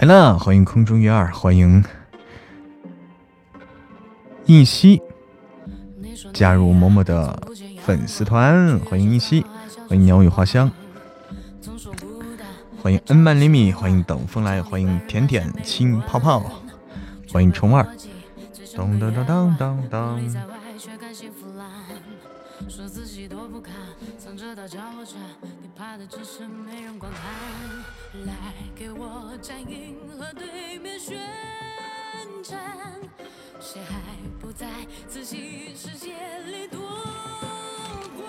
来了，欢迎空中鱼儿，欢迎印熙加入某某的粉丝团，欢迎印熙，欢迎鸟语花香，欢迎恩曼厘米，欢迎等风来，欢迎甜甜亲泡泡，欢迎虫儿，当当当当当当。狡猾着你怕的只是没人观看来给我站银和对面宣战谁还不在自己世界里夺冠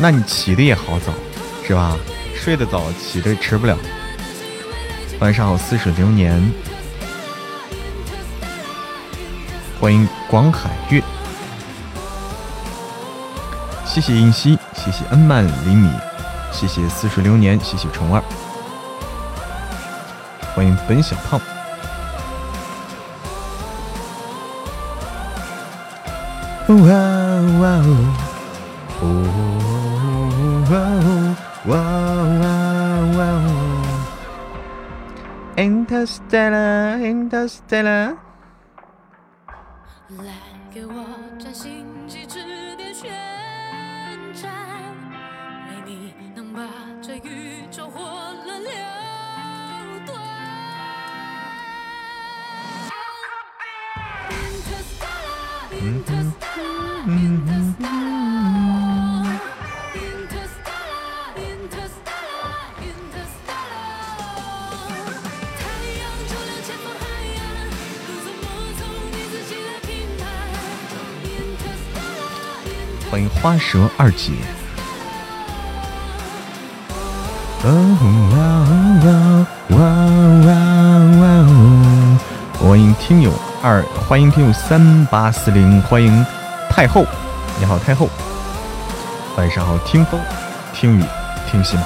那你起的也好早，是吧？睡得早，起的迟不了。晚上好，似水流年。欢迎广海月，谢谢英熙。谢谢恩曼厘米，谢谢似水流年，谢谢虫儿，欢迎本小胖。哇哇哦，哇哇哇哇！Interstellar, Interstellar。来给我专心致志的宣战，你能把这宇宙活了了断。Interstellar, Interstellar, Interstellar。花蛇二姐。欢迎听友二，欢迎听友三八四零，欢迎太后，你好太后。晚上好，听风，听雨，听戏马。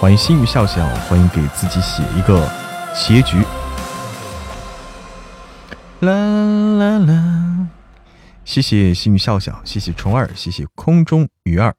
欢迎心语笑笑，欢迎给自己写一个结局。啦啦啦。谢谢幸运笑笑，谢谢虫儿，谢谢空中鱼儿。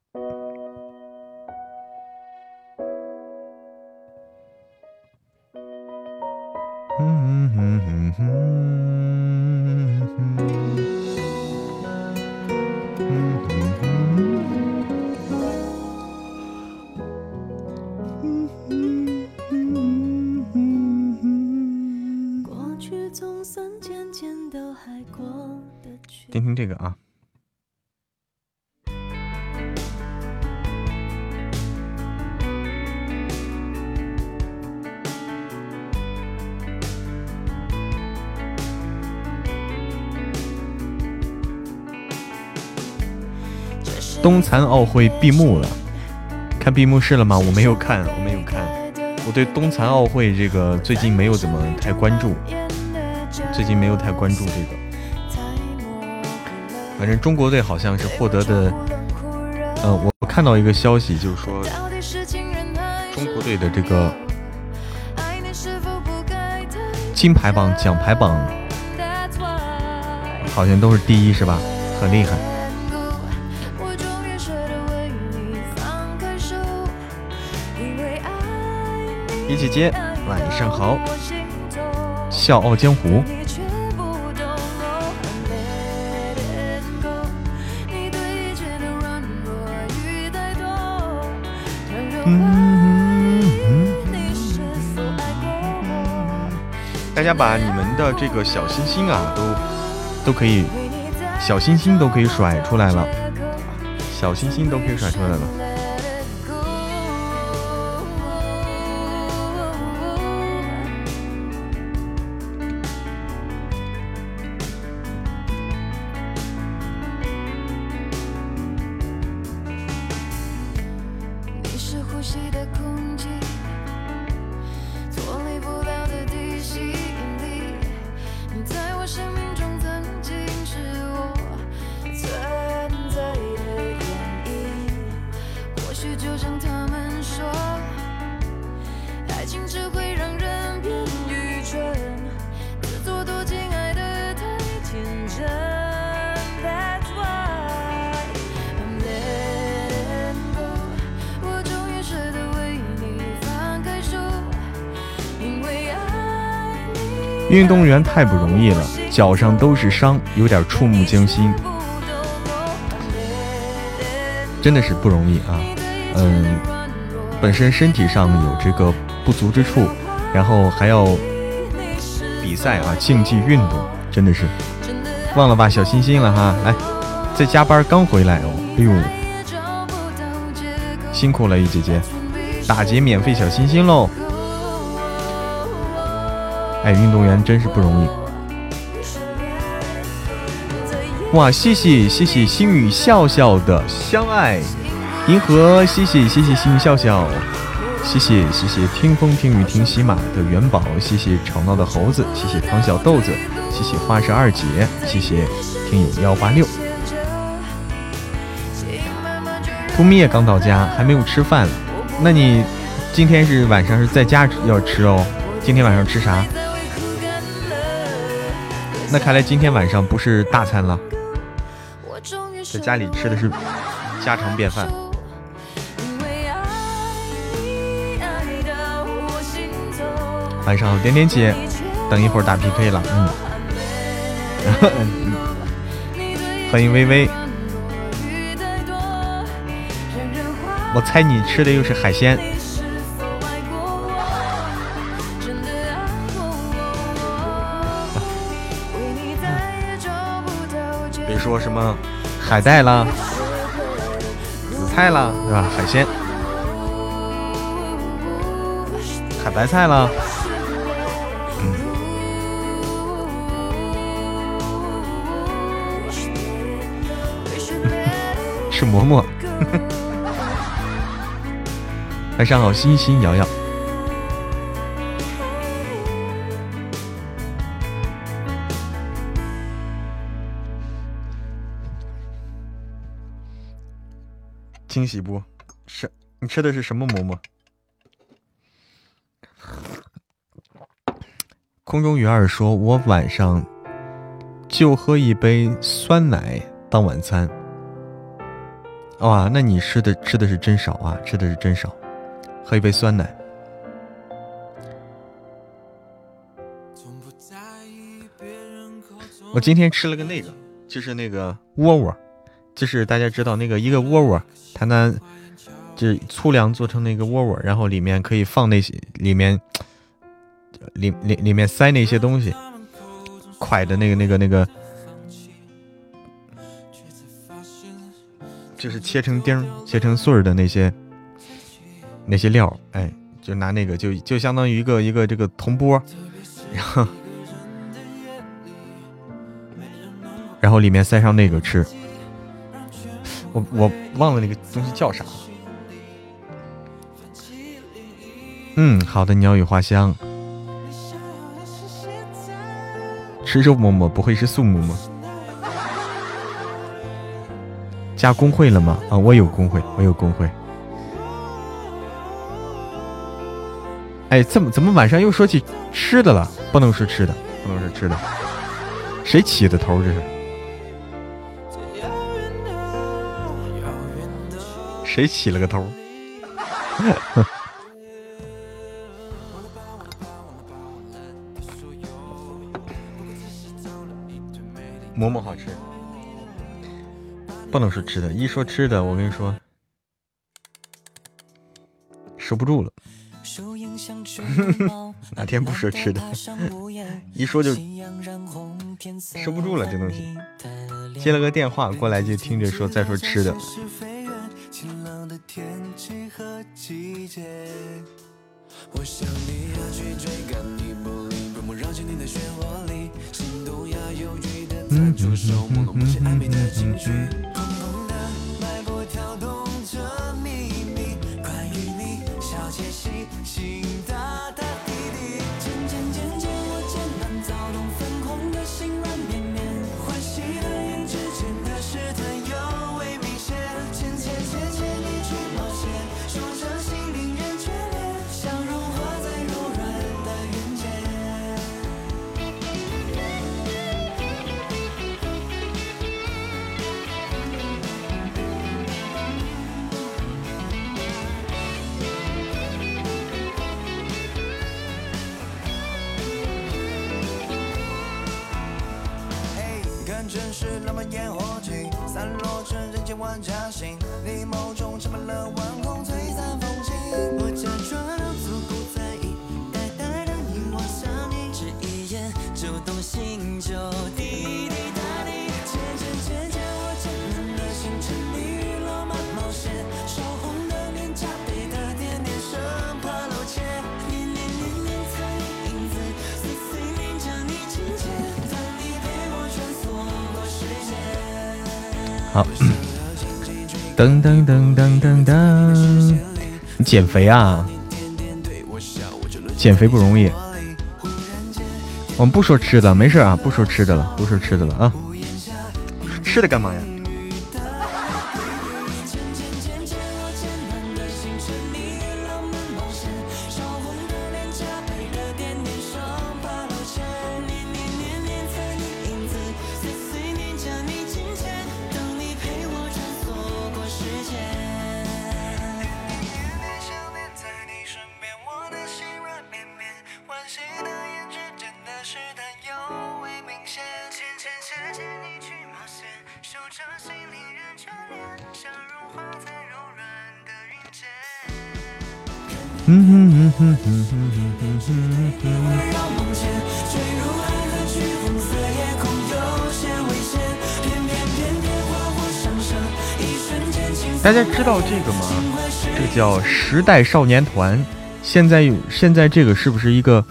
冬残奥会闭幕了，看闭幕式了吗？我没有看，我没有看。我对冬残奥会这个最近没有怎么太关注，最近没有太关注这个。反正中国队好像是获得的，呃，我看到一个消息，就是说中国队的这个金牌榜、奖牌榜好像都是第一，是吧？很厉害。姐姐，晚上好，笑傲江湖。大家把你们的这个小心心啊，都都可以，小心心都可以甩出来了，小心心都可以甩出来了。运动员太不容易了，脚上都是伤，有点触目惊心，真的是不容易啊。嗯，本身身体上有这个不足之处，然后还要比赛啊，竞技运动，真的是忘了吧小心心了哈。来，在加班刚回来哦，哎呦，辛苦了，一姐姐，打劫免费小心心喽。哎，运动员真是不容易！哇，谢谢谢谢星宇笑笑的相爱，银河，谢谢谢谢星宇笑笑，谢谢谢谢听风听雨听喜马的元宝，谢谢吵闹的猴子，谢谢唐小豆子，谢谢花是二姐，谢谢听友幺八六。扑灭刚到家，还没有吃饭，那你今天是晚上是在家要吃哦？今天晚上吃啥？那看来今天晚上不是大餐了，在家里吃的是家常便饭。晚上好，点点姐，等一会儿打 PK 了，嗯。欢迎微微，我猜你吃的又是海鲜。说什么海带啦、紫菜啦，对吧？海鲜、海白菜啦，嗯，吃馍馍。晚上好，欣欣瑶瑶。惊喜不？是你吃的是什么馍馍？空中鱼儿说：“我晚上就喝一杯酸奶当晚餐。”哇，那你吃的吃的是真少啊！吃的是真少，喝一杯酸奶。我今天吃了个那个，就是那个窝窝。就是大家知道那个一个窝窝，它呢就是粗粮做成那个窝窝，然后里面可以放那些里面里里里面塞那些东西，蒯的那个那个那个，就是切成丁、切成碎的那些那些料，哎，就拿那个就就相当于一个一个这个铜钵，然后然后里面塞上那个吃。我我忘了那个东西叫啥。嗯，好的，鸟语花香。吃肉馍馍不会是素馍馍？加工会了吗？啊，我有工会，我有工会。哎，怎么怎么晚上又说起吃的了？不能说吃的，不能说吃的。谁起的头？这是？谁起了个头？馍馍好吃，不能说吃的，一说吃的，我跟你说，收不住了。哪天不说吃的，一说就收不住了。这东西接了个电话过来，就听着说再说吃的。我想你要去追赶你不理，不不进你的漩涡里，心动呀，犹豫的出手，朦胧不暧昧的情绪。嗯嗯嗯嗯嗯嗯。是浪漫烟火气，散落成人间万家星。你眸中盛满了温。好噔噔噔噔噔噔！你减肥啊？减肥不容易。我们不说吃的，没事啊，不说吃的了，不说吃的了啊。吃的干嘛呀？大家知道这个吗？这个叫时代少年团。现在现在这个是不是一个？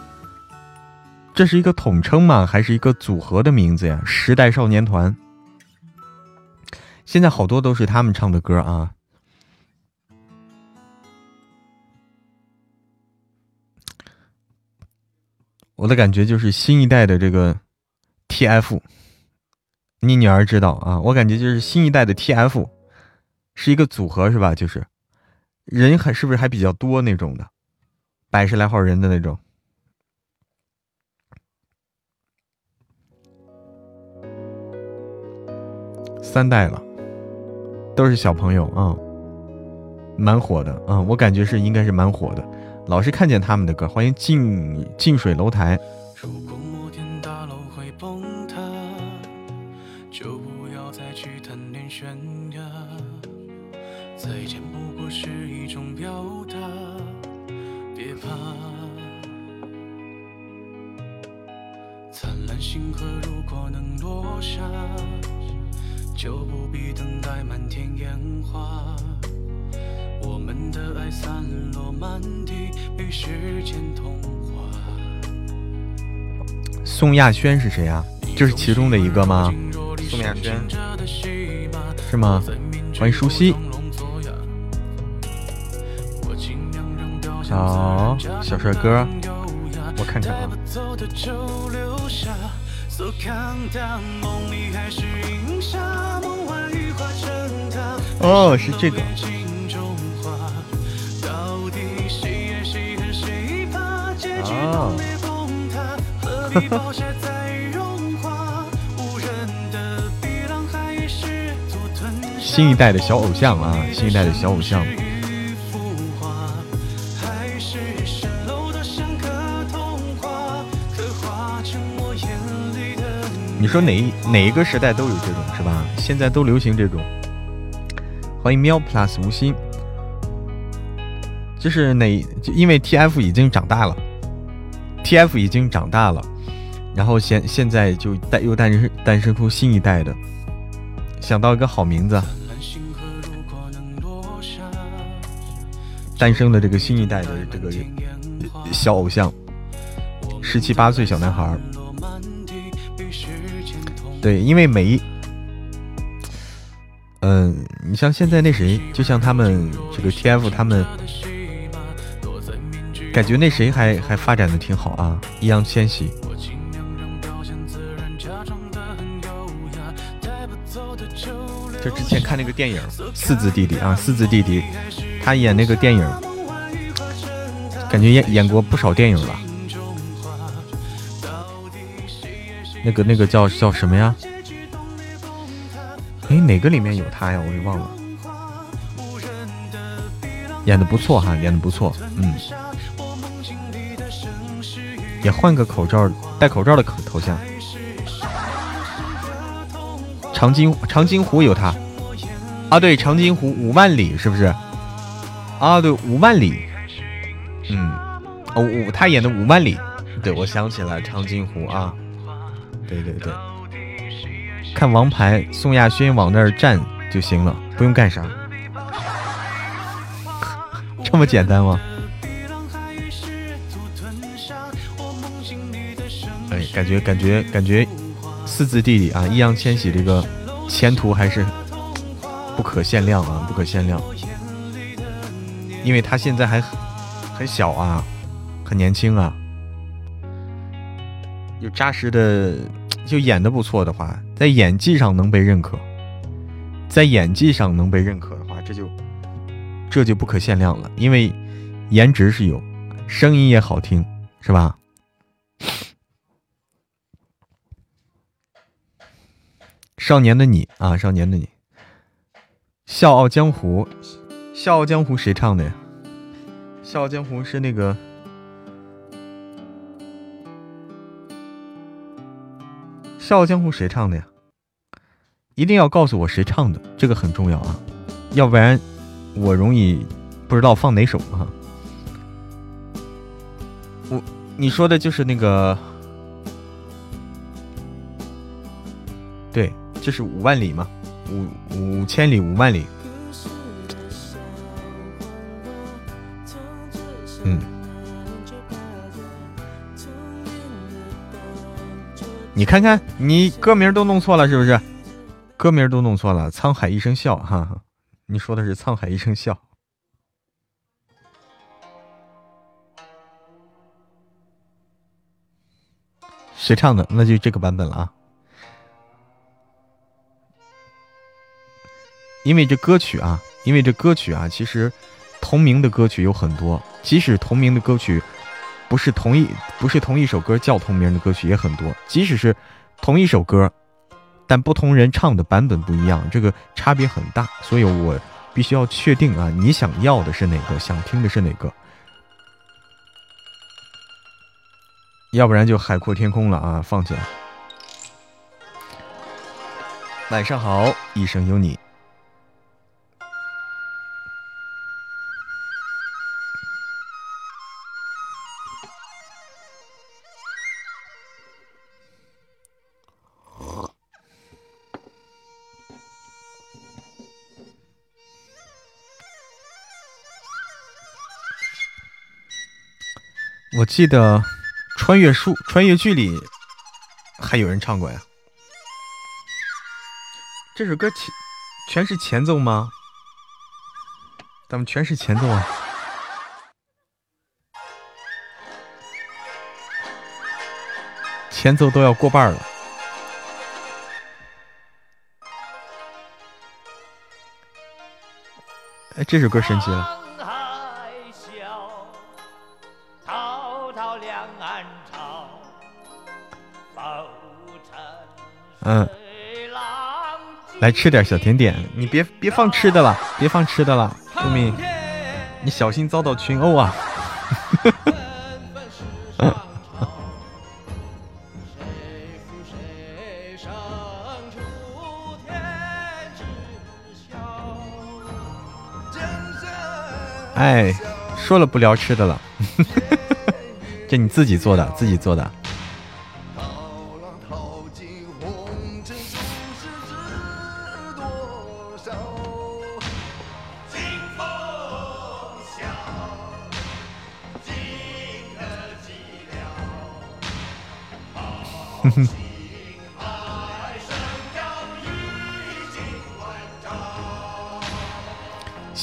这是一个统称吗？还是一个组合的名字呀？时代少年团。现在好多都是他们唱的歌啊。我的感觉就是新一代的这个 TF，你女儿知道啊？我感觉就是新一代的 TF。是一个组合是吧？就是人还是不是还比较多那种的，百十来号人的那种。三代了，都是小朋友啊，蛮火的啊，我感觉是应该是蛮火的，老是看见他们的歌。欢迎近近水楼台。如果摩天大楼会崩塌，就不要再去贪恋悬崖。再见不过是一种表达，别怕。灿烂星河如果能落下，就不必等待满天烟花。的爱散落满地，被时间同化。宋亚轩是谁啊？就是其中的一个吗？宋亚轩是吗？欢迎舒西。好，小帅哥，我看看啊。哦，是这个。新一代的小偶像啊，新一代的小偶像。你说哪一哪一个时代都有这种是吧？现在都流行这种。欢迎喵 plus 无心。就是哪，因为 TF 已经长大了，TF 已经长大了，然后现现在就诞又诞生诞生出新一代的，想到一个好名字，诞生的这个新一代的这个小偶像，十七八岁小男孩对，因为每一，嗯，你像现在那谁，就像他们这个 TF 他们。感觉那谁还还发展的挺好啊，易烊千玺。就之前看那个电影《四字弟弟》啊，《四字弟弟》，他演那个电影，感觉演演过不少电影了。那个那个叫叫什么呀？哎，哪个里面有他呀？我给忘了。演的不错哈，演的不错，嗯。也换个口罩，戴口罩的头头像。长津长津湖有他啊，对，长津湖五万里是不是？啊，对，五万里。嗯，哦，五他演的五万里，对，我想起来长津湖啊。对对对，看王牌，宋亚轩往那儿站就行了，不用干啥。这么简单吗？感觉感觉感觉，四字弟弟啊，易烊千玺这个前途还是不可限量啊，不可限量。因为他现在还很小啊，很年轻啊。有扎实的，就演的不错的话，在演技上能被认可，在演技上能被认可的话，这就这就不可限量了。因为颜值是有，声音也好听，是吧？少年的你啊，少年的你，《笑傲江湖》，《笑傲江湖》谁唱的呀？《笑傲江湖》是那个，《笑傲江湖》谁唱的呀？一定要告诉我谁唱的，这个很重要啊，要不然我容易不知道放哪首啊。我，你说的就是那个，对。这是五万里吗？五五千里，五万里。嗯，你看看，你歌名都弄错了，是不是？歌名都弄错了，《沧海一声笑》哈，你说的是《沧海一声笑》，谁唱的？那就这个版本了啊。因为这歌曲啊，因为这歌曲啊，其实同名的歌曲有很多。即使同名的歌曲不是同一不是同一首歌叫同名的歌曲也很多。即使是同一首歌，但不同人唱的版本不一样，这个差别很大。所以我必须要确定啊，你想要的是哪个，想听的是哪个，要不然就海阔天空了啊！放起来。晚上好，一生有你。我记得《穿越书》《穿越剧》里还有人唱过呀。这首歌前全是前奏吗？咱们全是前奏啊！前奏都要过半了。哎，这首歌神奇了。嗯，来吃点小甜点，你别别放吃的了，别放吃的了，救命！你小心遭到群殴啊！哎，说了不聊吃的了，这你自己做的，自己做的。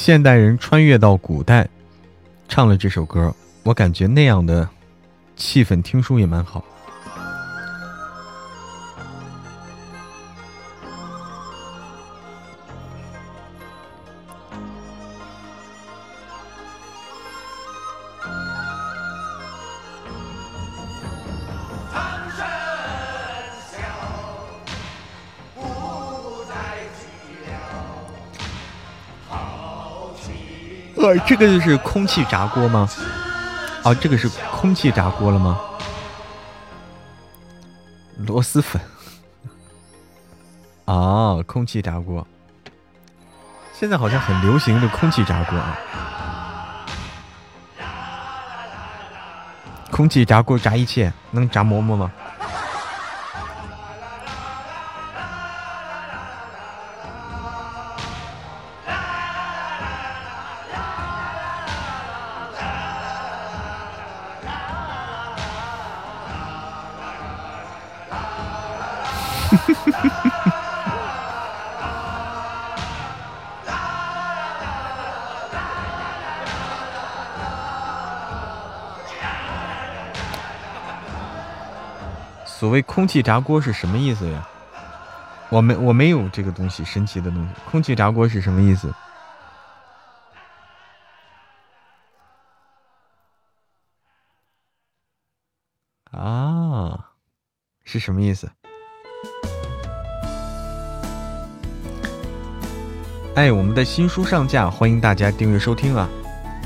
现代人穿越到古代，唱了这首歌，我感觉那样的气氛听书也蛮好。这个就是空气炸锅吗？哦，这个是空气炸锅了吗？螺蛳粉。哦，空气炸锅。现在好像很流行的空气炸锅啊。空气炸锅炸一切，能炸馍馍吗？空气炸锅是什么意思呀？我没我没有这个东西，神奇的东西。空气炸锅是什么意思？啊，是什么意思？哎，我们的新书上架，欢迎大家订阅收听啊！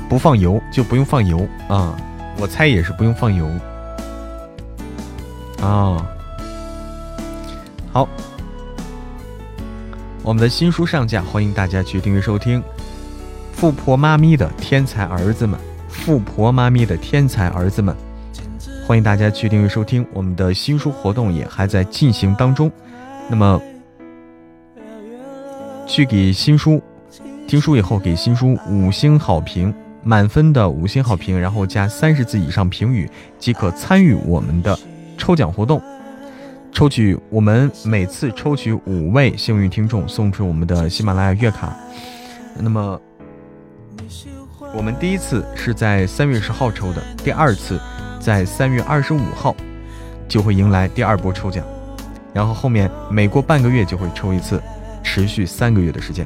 不放油就不用放油啊，我猜也是不用放油。啊，好，我们的新书上架，欢迎大家去订阅收听。富婆妈咪的天才儿子们，富婆妈咪的天才儿子们，欢迎大家去订阅收听。我们的新书活动也还在进行当中，那么去给新书听书以后，给新书五星好评，满分的五星好评，然后加三十字以上评语，即可参与我们的。抽奖活动，抽取我们每次抽取五位幸运听众，送出我们的喜马拉雅月卡。那么，我们第一次是在三月十号抽的，第二次在三月二十五号就会迎来第二波抽奖，然后后面每过半个月就会抽一次，持续三个月的时间。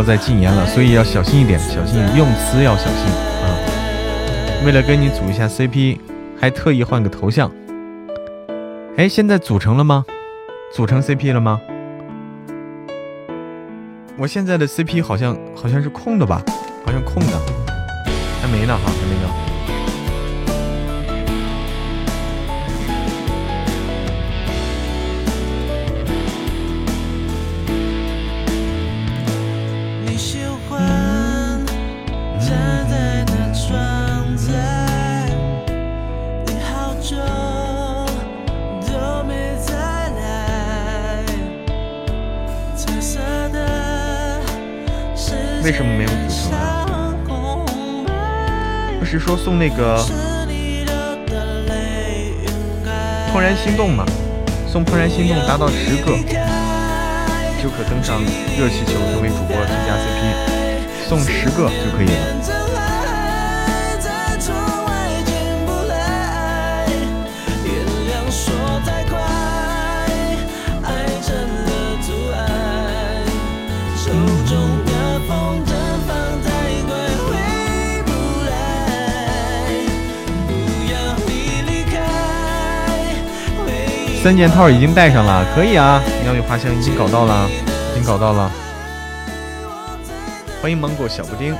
要再禁言了，所以要小心一点，小心用词要小心啊！为了跟你组一下 CP，还特意换个头像。哎，现在组成了吗？组成 CP 了吗？我现在的 CP 好像好像是空的吧？好像空的，还没呢哈，还没呢。说送那个《怦然心动》嘛？送《怦然心动》达到十个就可登上热气球，成为主播最佳 CP。送十个就可以了。三件套已经戴上了，可以啊！鸟语花香已经搞到了，已经搞到了。欢迎芒果小布丁，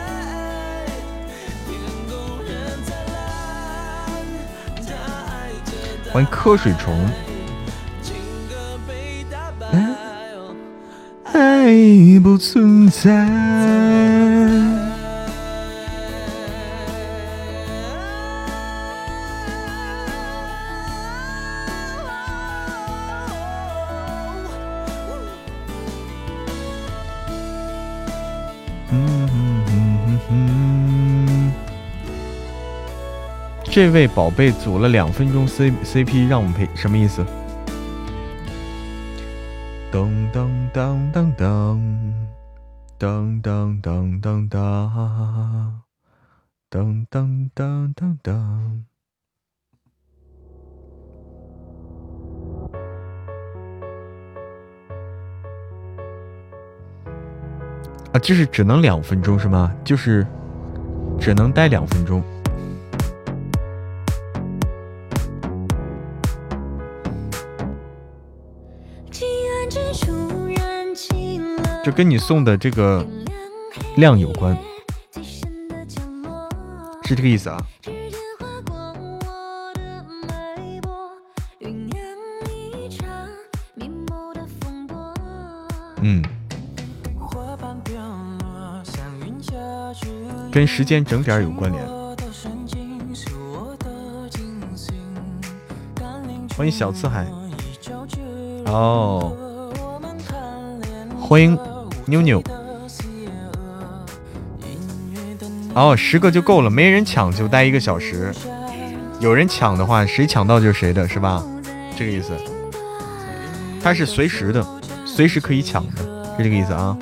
欢迎瞌睡虫。爱不存在。这位宝贝组了两分钟 C C P，让我们陪什么意思？噔噔噔噔噔噔噔噔噔噔噔噔噔噔。啊，就是只能两分钟是吗？就是只能待两分钟。跟你送的这个量有关，是这个意思啊？嗯，跟时间整点有关联。欢迎小刺海，哦，欢迎。妞妞，哦，十个就够了，没人抢就待一个小时。有人抢的话，谁抢到就是谁的，是吧？这个意思。它是随时的，随时可以抢的，是这个意思啊。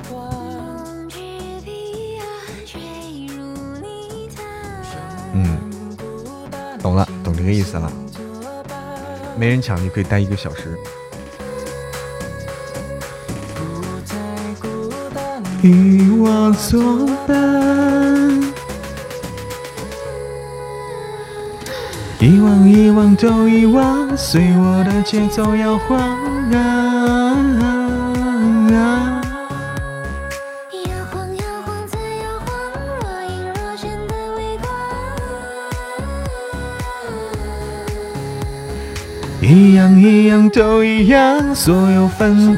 嗯，懂了，懂这个意思了。没人抢，你可以待一个小时。与我作伴，遗忘、遗忘都遗忘，随我的节奏摇晃。啊啊，摇晃、摇晃再摇晃，若隐若现的微光，一样一样都一样，所有烦。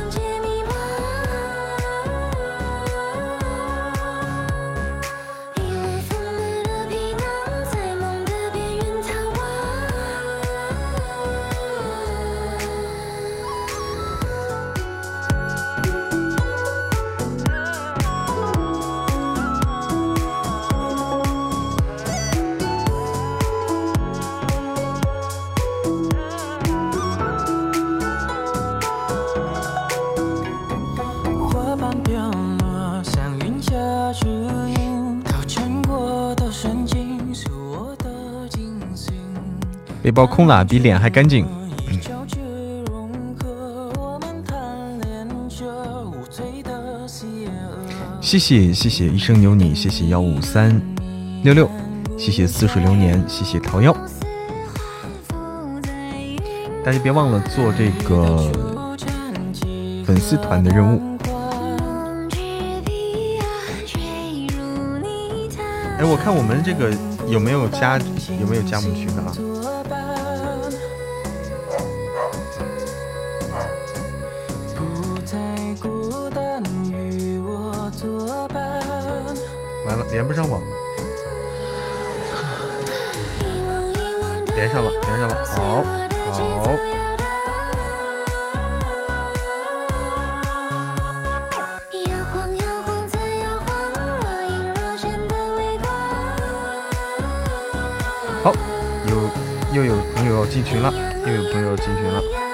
分。包空了，比脸还干净。谢谢谢谢一生有你，谢谢幺五三六六，谢谢似水流年，谢谢桃夭。大家别忘了做这个粉丝团的任务。哎，我看我们这个有没有加有没有加盟群的啊？连不上网，连上了，连上了，好，好。好有又有朋友进群了，又有朋友进群了。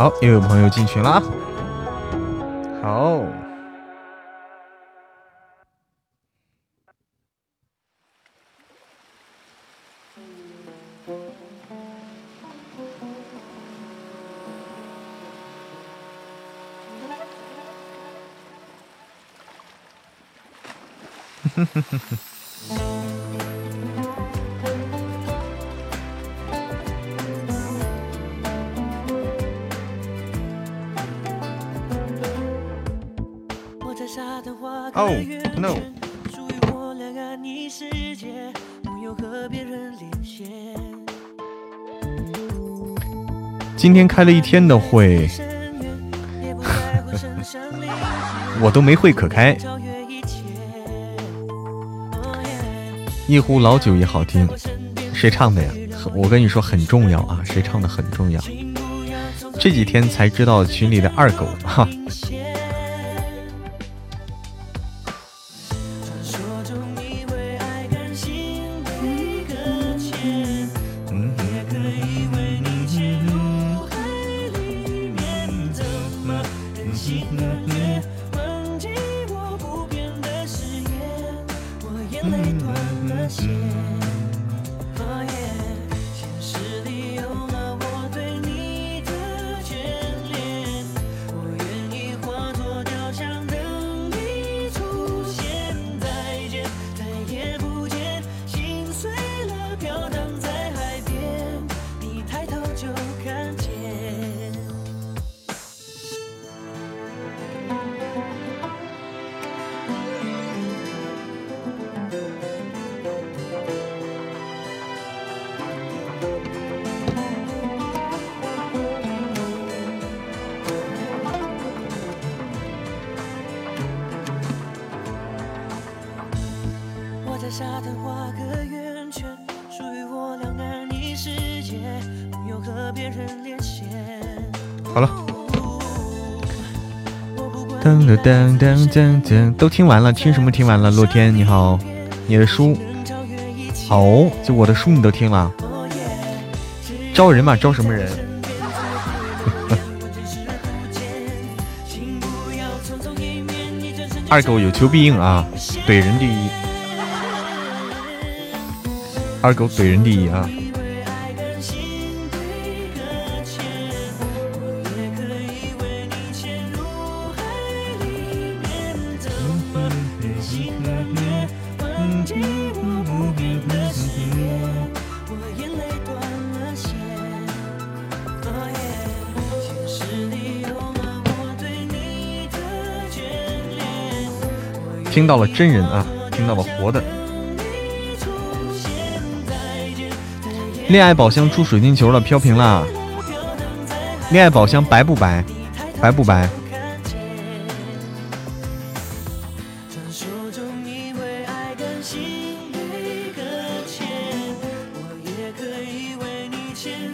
好，又有朋友进群了。天开了一天的会，我都没会可开。一壶老酒也好听，谁唱的呀？我跟你说很重要啊，谁唱的很重要。这几天才知道群里的二狗哈。噔噔噔噔，都听完了，听什么听完了？洛天你好，你的书好，就我的书你都听了，招人嘛，招什么人？二狗有求必应啊，怼人第一，二狗怼人第一啊。听到了真人啊，听到了活的。恋爱宝箱出水晶球了，飘屏了。恋爱宝箱白不白？白不白？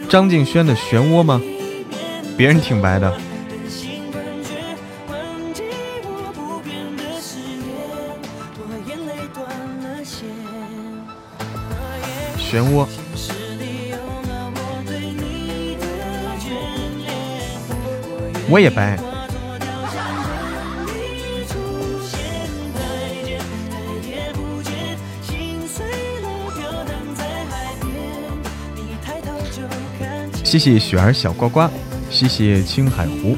张敬轩的漩涡吗？别人挺白的。漩涡，我也白。谢谢雪儿小呱呱，谢谢青海湖。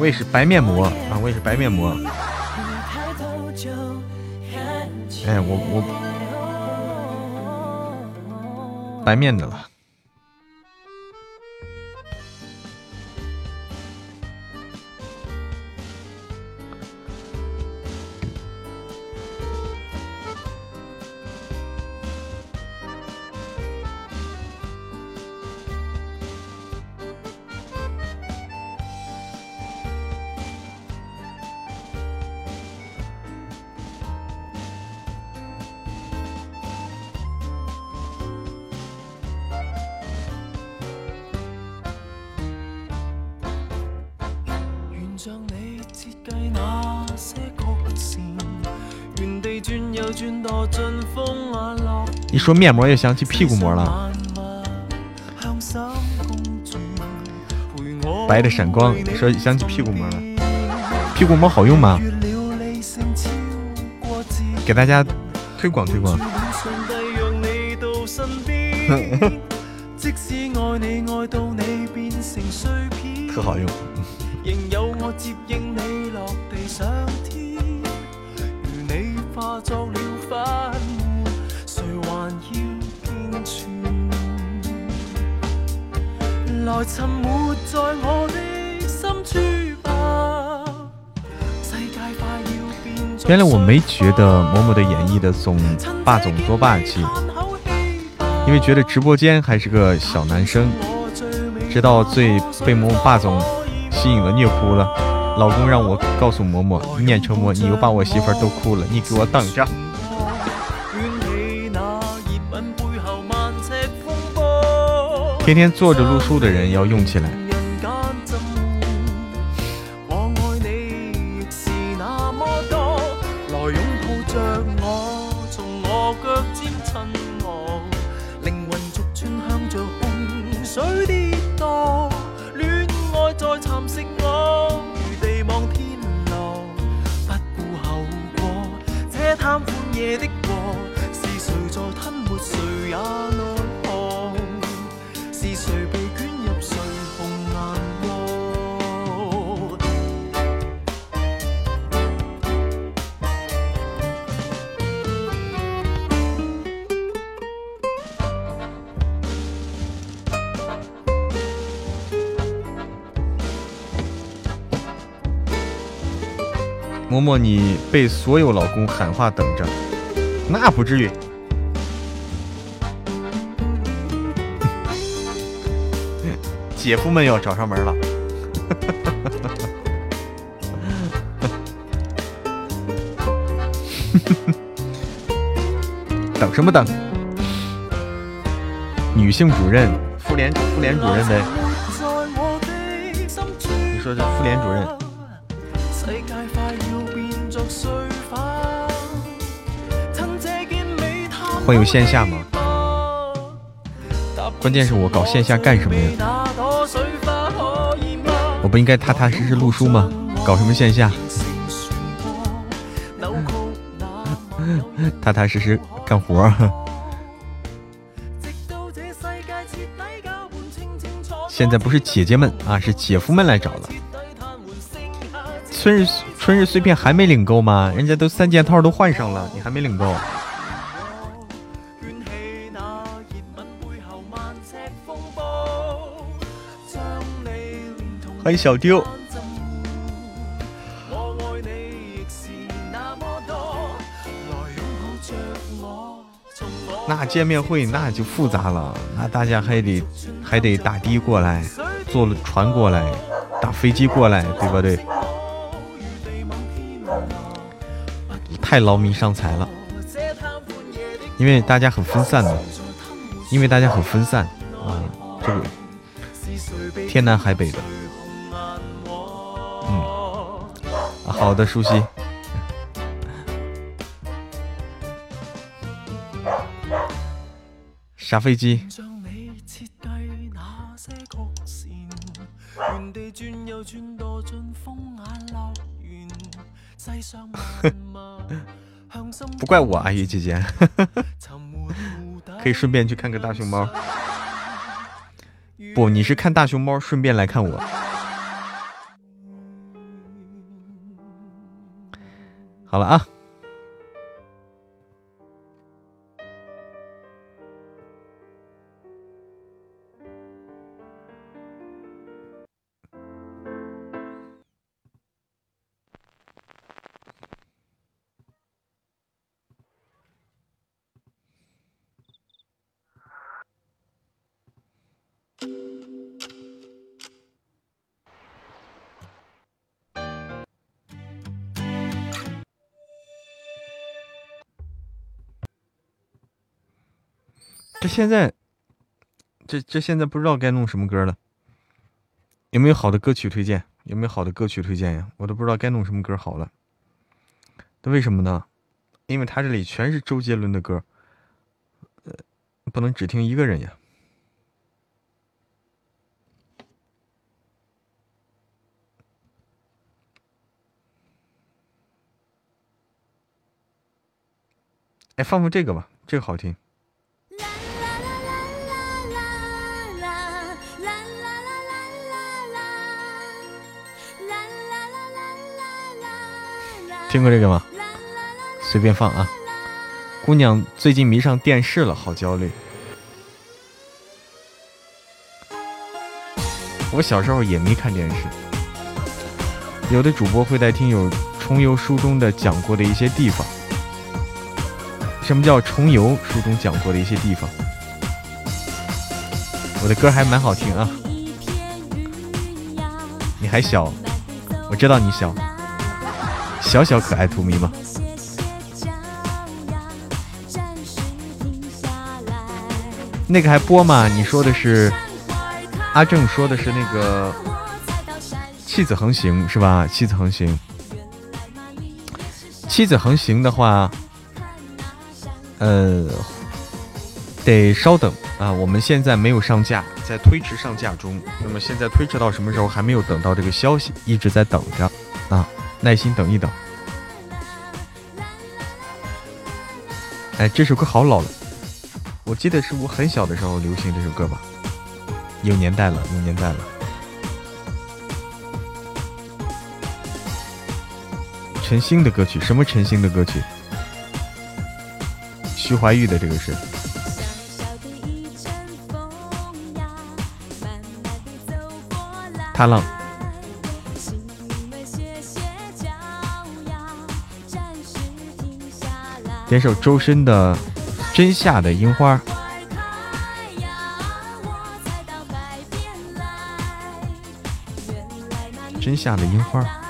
我也是白面膜啊，我也是白面膜。哎，我我白面的了。说面膜，又想起屁股膜了。白的闪光，说想起屁股膜了。屁股膜好用吗？给大家推广推广。特好用。沉没在我的深处吧原来我没觉得嬷嬷的演绎的总霸总多霸气，因为觉得直播间还是个小男生，直到最被嬷嬷霸总吸引了，虐哭了。老公让我告诉嬷嬷，一念成魔，你又把我媳妇都哭了，你给我等着。天天坐着录书的人要用起来。嬷嬷，你被所有老公喊话等着，那不至于。姐夫们要找上门了，等什么等？女性主任，妇联妇联主任呗。你说这妇联主任？会有线下吗？关键是我搞线下干什么呀？我不应该踏踏实实录书吗？搞什么线下？踏踏实实干活。现在不是姐姐们啊，是姐夫们来找了。春日春日碎片还没领够吗？人家都三件套都换上了，你还没领够？欢迎小丢。那见面会那就复杂了，那大家还得还得打的过来，坐船过来，打飞机过来，对不对？太劳民伤财了，因为大家很分散的，因为大家很分散啊，这个天南海北的。好的，舒西。下飞机。不怪我，阿姨姐姐。可以顺便去看个大熊猫。不，你是看大熊猫，顺便来看我。好了啊。这现在，这这现在不知道该弄什么歌了，有没有好的歌曲推荐？有没有好的歌曲推荐呀？我都不知道该弄什么歌好了。那为什么呢？因为他这里全是周杰伦的歌，呃，不能只听一个人呀。哎，放放这个吧，这个好听。听过这个吗？随便放啊。姑娘最近迷上电视了，好焦虑。我小时候也没看电视。有的主播会带听友重游书中的讲过的一些地方。什么叫重游书中讲过的一些地方？我的歌还蛮好听啊。你还小，我知道你小。小小可爱图迷吗？那个还播吗？你说的是阿正说的是那个妻子横行是吧？妻子横行，妻子横行的话，呃，得稍等啊。我们现在没有上架，在推迟上架中。那么现在推迟到什么时候？还没有等到这个消息，一直在等着啊，耐心等一等。哎，这首歌好老了，我记得是我很小的时候流行这首歌吧，有年代了，有年代了。陈星的歌曲，什么陈星的歌曲？徐怀钰的这个是。踏浪。点首周深的《真夏的樱花》，真夏的樱花。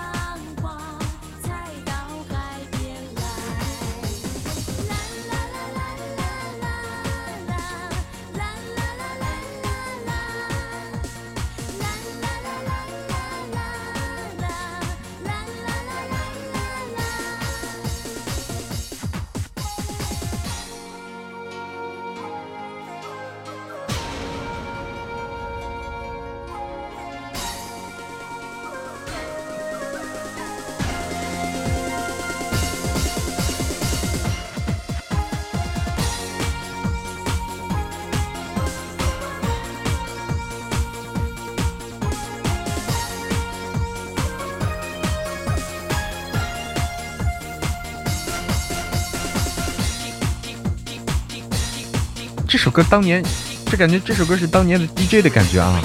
这首歌当年，这感觉这首歌是当年的 DJ 的感觉啊！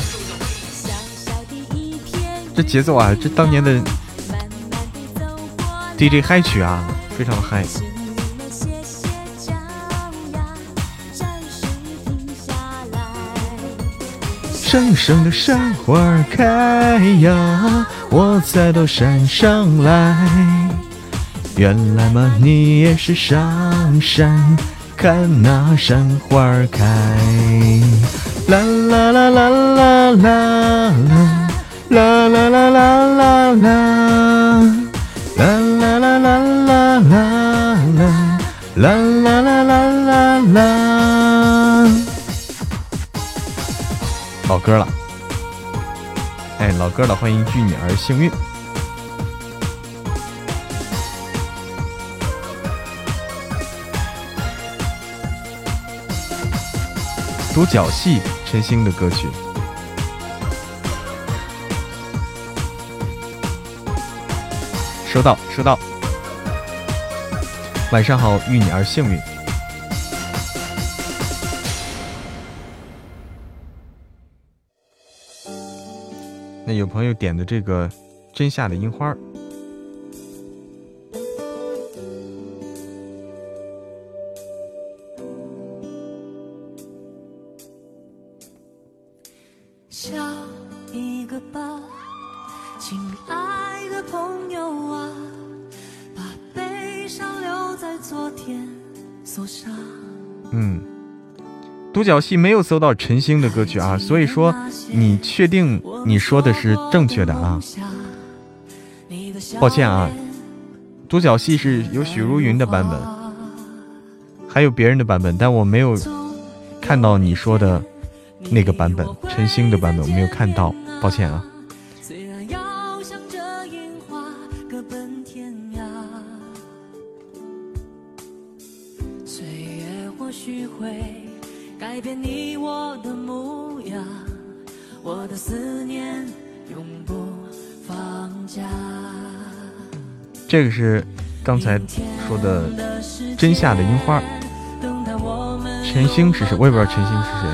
这节奏啊，这当年的 DJ 嗨曲啊，非常的嗨。山上的山花开呀，我才到山上来。原来嘛，你也是上山。看那山花开，啦啦啦啦啦啦啦，啦啦啦啦啦啦，啦啦啦啦啦啦啦，啦啦啦啦啦啦。老歌了，哎，老歌了，欢迎聚你而幸运。独角戏，陈星的歌曲。收到，收到。晚上好，遇你而幸运。那有朋友点的这个《真夏的樱花》。独角戏没有搜到陈星的歌曲啊，所以说你确定你说的是正确的啊？抱歉啊，独角戏是有许茹芸的版本，还有别人的版本，但我没有看到你说的那个版本，陈星的版本我没有看到，抱歉啊。这个是刚才说的真夏的樱花，陈星是谁？我也不知道陈星是谁。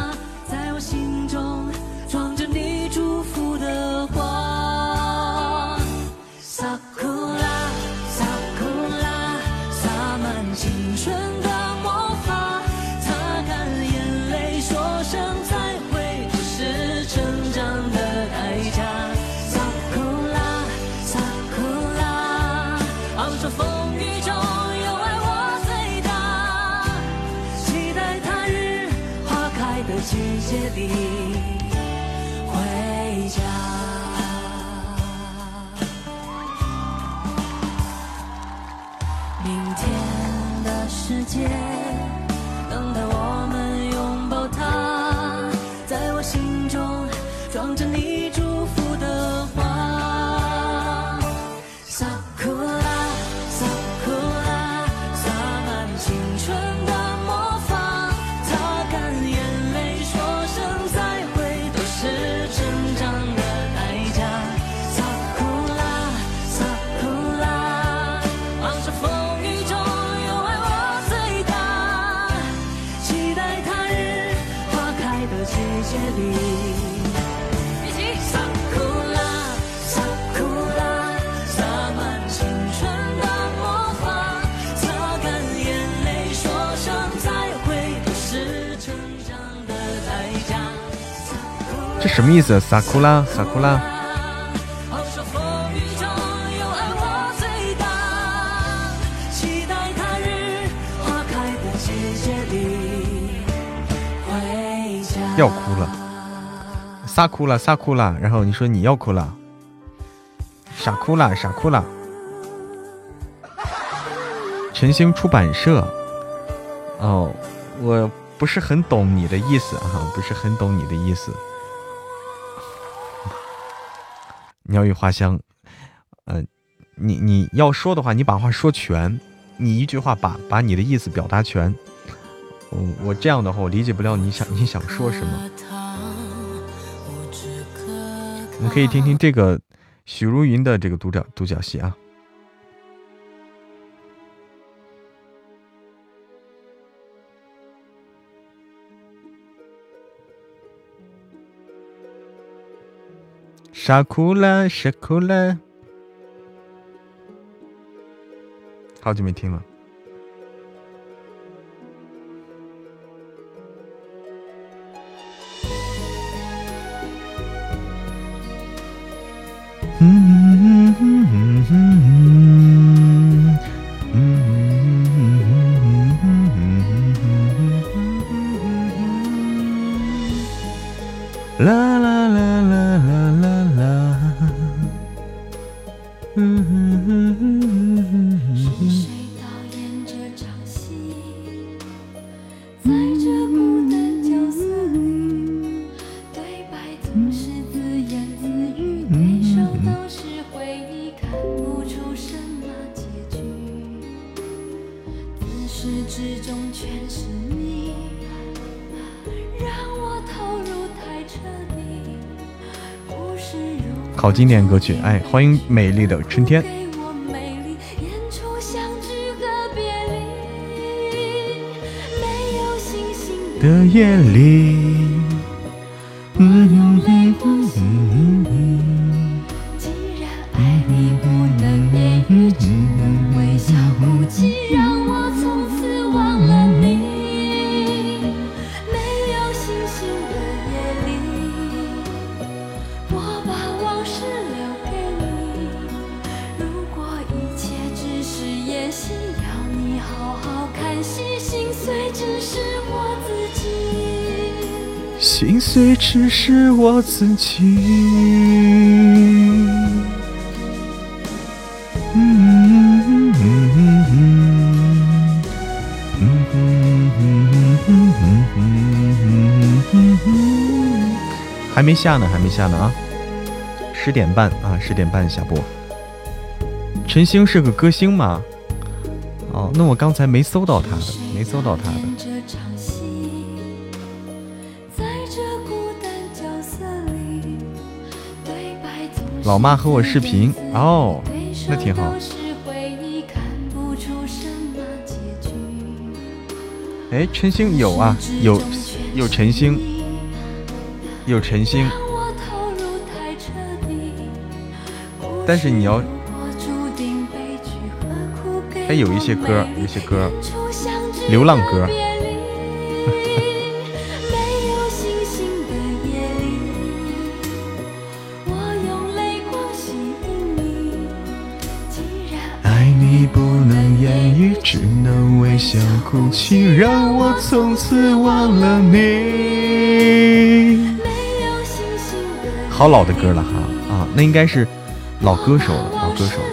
界里。什么意思？萨库拉，萨库拉。要哭了，撒哭了，撒哭了。然后你说你要哭了，傻哭了，傻哭了。晨星出版社。哦，我不是很懂你的意思哈，不是很懂你的意思。鸟语花香，嗯，你你要说的话，你把话说全，你一句话把把你的意思表达全。我我这样的话，我理解不了你想你想说什么。我们可以听听这个许茹芸的这个独角独角戏啊。傻哭了，傻哭了，好久没听了。经典歌曲，哎，欢迎美丽的春天。的夜里。自己还没下呢，还没下呢啊。十点半啊，十点半下播。陈星是个歌星吗？哦，那我刚才没搜到他的，没搜到他的。老妈和我视频哦，那挺好。哎，陈星有啊，有有陈星，有陈星。但是你要，还有一些歌，有些歌，流浪歌。哭泣，让我从此忘了你。好老的歌了哈啊，那应该是老歌手了，老歌手了。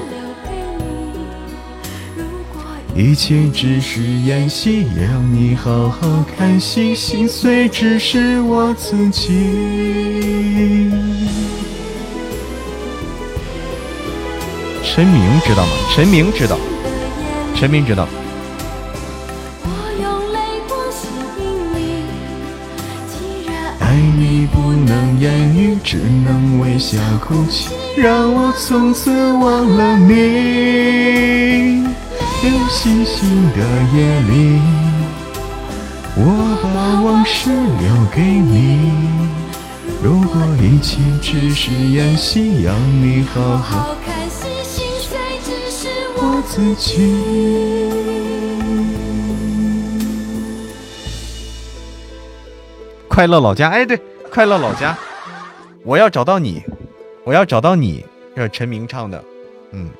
一切只是演戏，让你好好看戏，心碎只是我自己。陈明知道吗？陈明知道。陈明知道。爱你不能言语，只能微笑哭泣，让我从此忘了你。没有星星的夜里，我把往事留给你。如果一切只是演戏，让你好好看戏，心碎只是我。自己。快乐老家，哎，对，快乐老家，我要找到你，我要找到你，这是陈明唱的，嗯，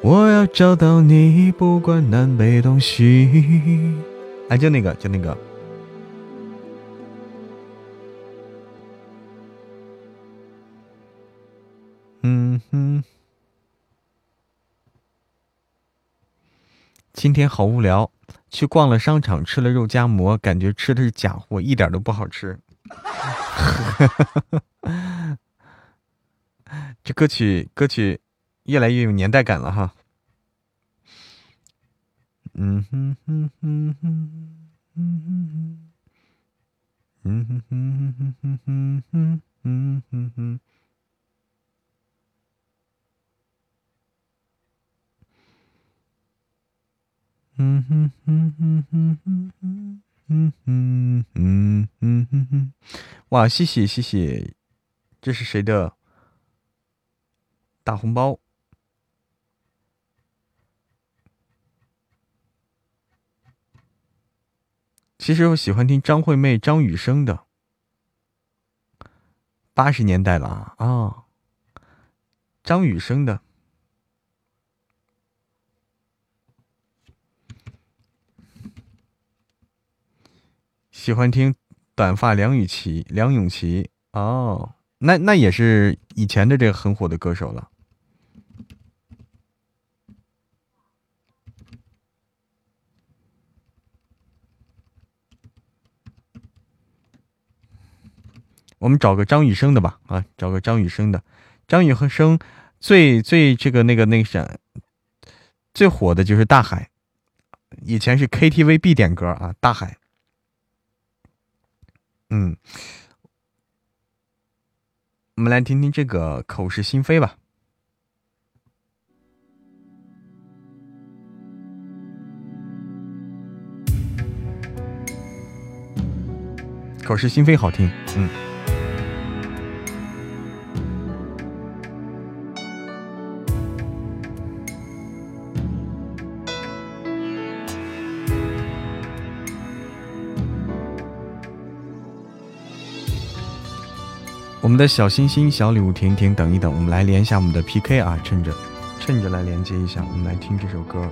我要找到你，不管南北东西，哎，就那个，就那个，嗯哼。今天好无聊，去逛了商场，吃了肉夹馍，感觉吃的是假货，一点都不好吃。这歌曲歌曲越来越有年代感了哈。嗯哼哼哼哼哼哼嗯哼哼哼哼哼哼哼哼嗯哼哼哼哼哼哼哼哼哼哼哼哼，哇！谢谢谢谢，这是谁的大红包？其实我喜欢听张惠妹、张雨生的，八十年代了啊，张雨生的。喜欢听短发梁咏琪，梁咏琪哦，那那也是以前的这个很火的歌手了。我们找个张雨生的吧，啊，找个张雨生的。张雨生最最这个那个那个啥，最火的就是《大海》，以前是 KTV 必点歌啊，《大海》。嗯，我们来听听这个《口是心非》吧，《口是心非》好听，嗯。我们的小心心、小礼物，停停，等一等，我们来连一下我们的 PK 啊！趁着，趁着来连接一下，我们来听这首歌。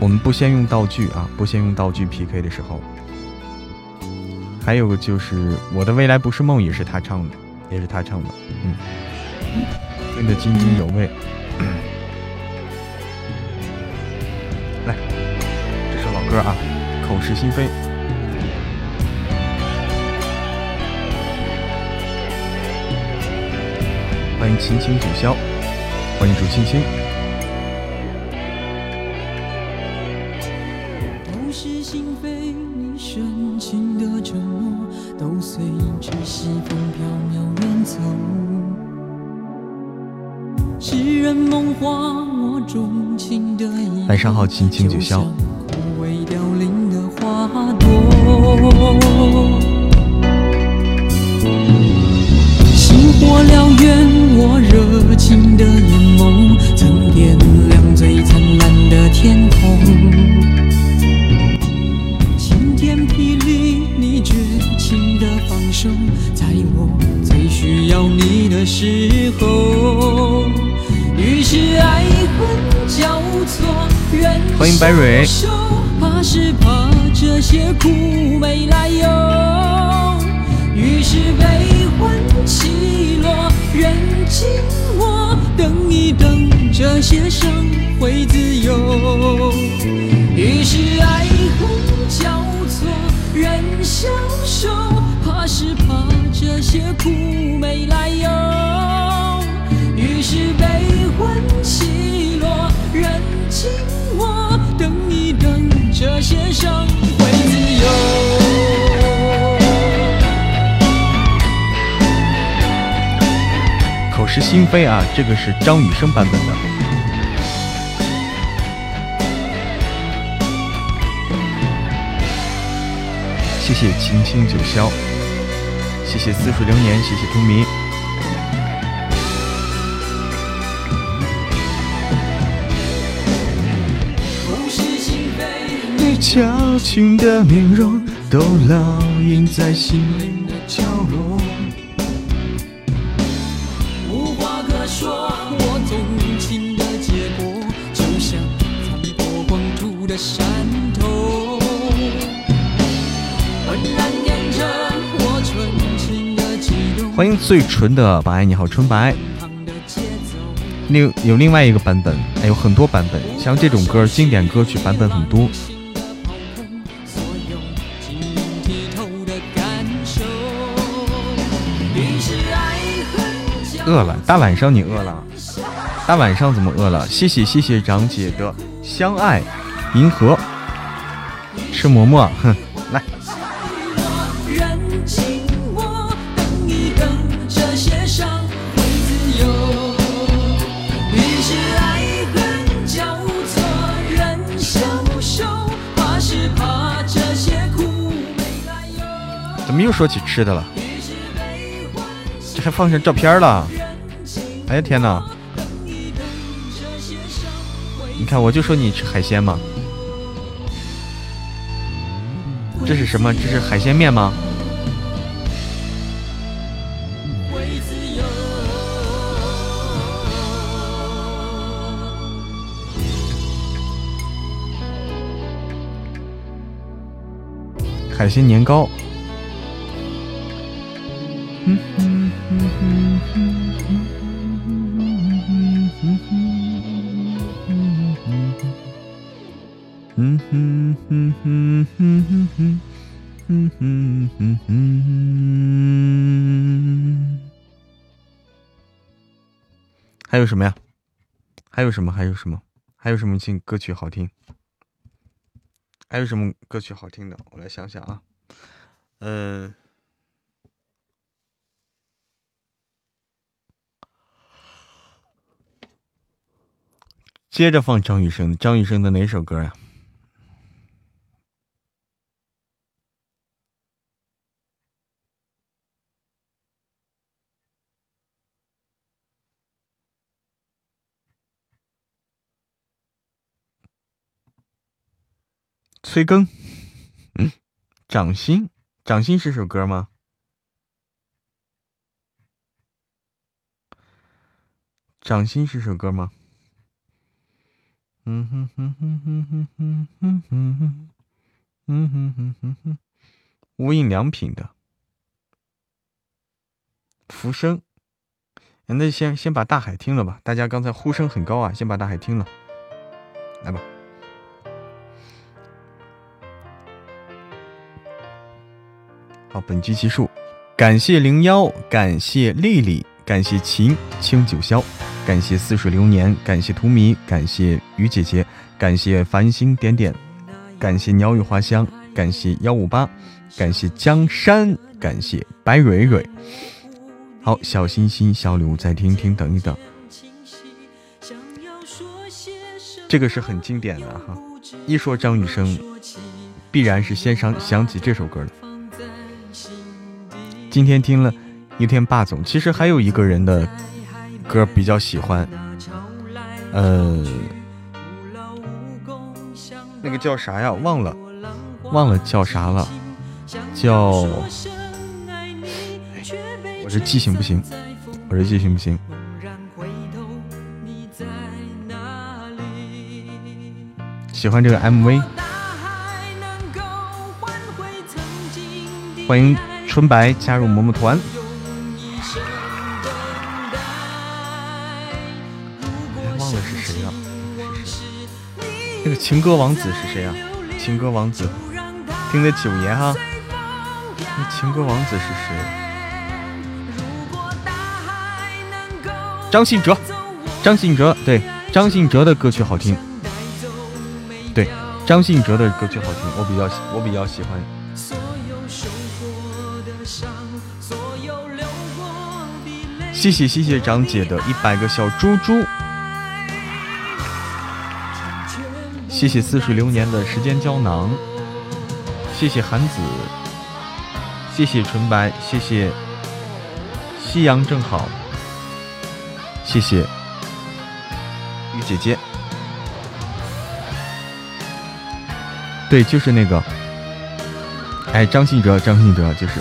我们不先用道具啊，不先用道具 PK 的时候。还有个就是《我的未来不是梦》，也是他唱的，也是他唱的，嗯，听得津津有味。来，这首老歌啊，《口是心非》。欢迎青青九霄，欢迎朱青青。是心，你深情的承诺，都随着西风飘渺远走。痴人梦话，我钟情的晚上好，青青九霄。啊，这个是张雨生版本的。谢谢青青九霄，谢谢似水流年，谢谢荼蘼。你矫情的面容，都烙印在心灵的角落。欢迎最纯的白，你好，纯白。另有另外一个版本，还有很多版本，像这种歌，经典歌曲版本很多。饿了，大晚上你饿了？大晚上怎么饿了？谢谢谢谢长姐的相爱，银河，吃馍馍，哼。又说起吃的了，这还放上照片了！哎呀天哪！你看，我就说你吃海鲜嘛。这是什么？这是海鲜面吗？海鲜年糕。还有什么呀？还有什么？还有什么？还有什么新歌曲好听？还有什么歌曲好听的？我来想想啊。嗯，接着放张雨生，张雨生的哪首歌呀？催更，嗯，掌心，掌心是首歌吗？掌心是首歌吗？嗯哼哼哼哼哼哼哼哼哼，嗯哼哼哼哼，无印良品的，浮生，那先先把大海听了吧，大家刚才呼声很高啊，先把大海听了，来吧。本集结束，感谢零幺，感谢丽丽，感谢秦清九霄，感谢似水流年，感谢荼蘼，感谢雨姐姐，感谢繁星点点，感谢鸟语花香，感谢幺五八，感谢江山，感谢白蕊蕊。好，小心心，小礼物再听听，等一等。这个是很经典的哈，一说张雨生，必然是先想想起这首歌的。今天听了一天霸总，其实还有一个人的歌比较喜欢，呃，那个叫啥呀？忘了，忘了叫啥了？叫，我这记性不行，我这记性不行。喜欢这个 MV，欢迎春白加入萌萌团。忘了是谁了，是谁？那个情歌王子是谁啊？情歌王子，听的九爷哈。那情歌王子是谁？张信哲，张信哲，对，张信哲的歌曲好听。对，张信哲的歌曲好听，我比较喜，我比较喜欢。谢谢谢谢张姐的一百个小猪猪，谢谢似水流年的时间胶囊，谢谢韩子，谢谢纯白，谢谢夕阳正好，谢谢雨姐姐。对，就是那个，哎，张信哲，张信哲就是。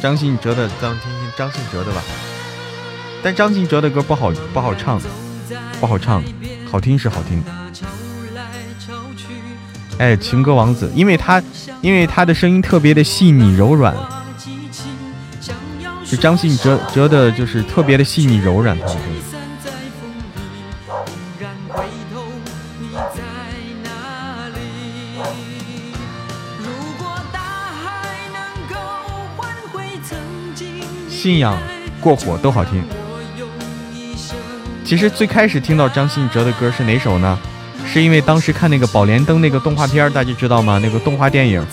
张信哲的，咱们听听张信哲的吧。但张信哲的歌不好，不好唱，不好唱，好听是好听。哎，情歌王子，因为他，因为他的声音特别的细腻柔软，是张信哲哲的，就是特别的细腻柔软，他的声音。信仰过火都好听。其实最开始听到张信哲的歌是哪首呢？是因为当时看那个《宝莲灯》那个动画片，大家知道吗？那个动画电影《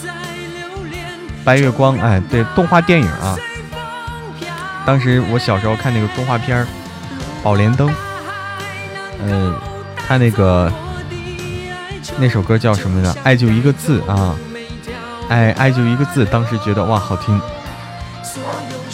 白月光》。哎，对，动画电影啊。当时我小时候看那个动画片《宝莲灯》，嗯，他那个那首歌叫什么呢？爱就一个字啊，哎爱就一个字。当时觉得哇，好听。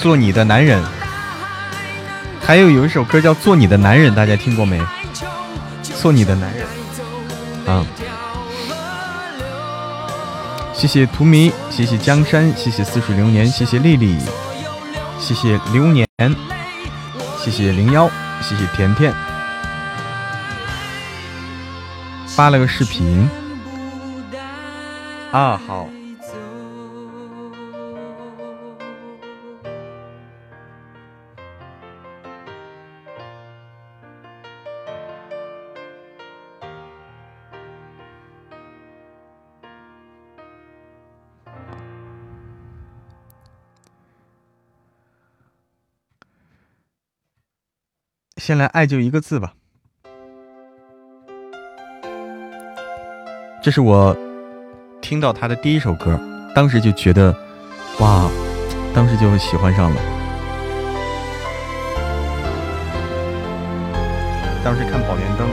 做你的男人。还有有一首歌叫《做你的男人》，大家听过没？做你的男人。啊！谢谢荼蘼，谢谢江山，谢谢似水流年，谢谢丽丽，谢谢流年，谢谢零幺，谢谢甜甜，发了个视频。啊，好。先来爱就一个字吧，这是我听到他的第一首歌，当时就觉得，哇，当时就喜欢上了。当时看《宝莲灯》。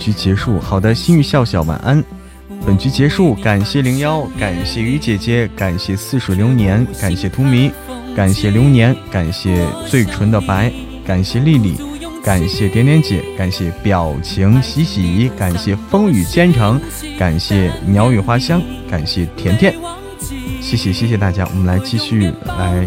局结束。好的，心语笑笑，晚安。本局结束，感谢零幺，感谢雨姐姐，感谢似水流年，感谢荼蘼，感谢流年，感谢最纯的白，感谢丽丽。感谢点点姐，感谢表情喜喜，感谢风雨兼程，感谢鸟语花香，感谢甜甜，谢谢谢谢大家，我们来继续来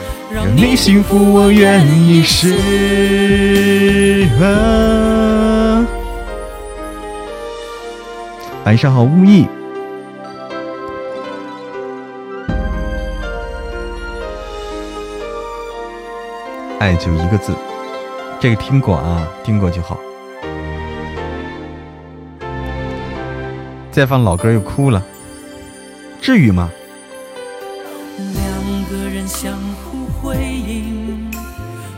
让你幸福，我愿意试。晚上好，雾意。爱就一个字，这个听过啊，听过就好。再放老歌又哭了，至于吗？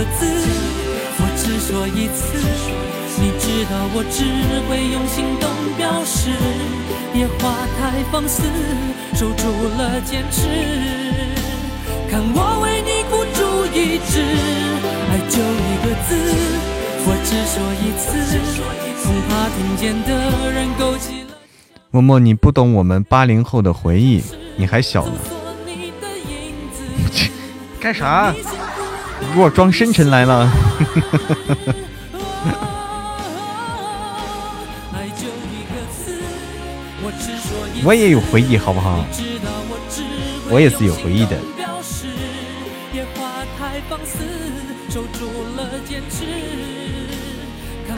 个字，我只说一次。你知道我只会用行动表示。野花太放肆，守住了坚持。看我为你孤注一掷。爱就一个字，我只说一次。恐怕听见的人勾起了。默默，你不懂我们八零后的回忆，你还小呢。干啥？给我装深沉来了，我也有回忆，好不好？我也是有回忆的。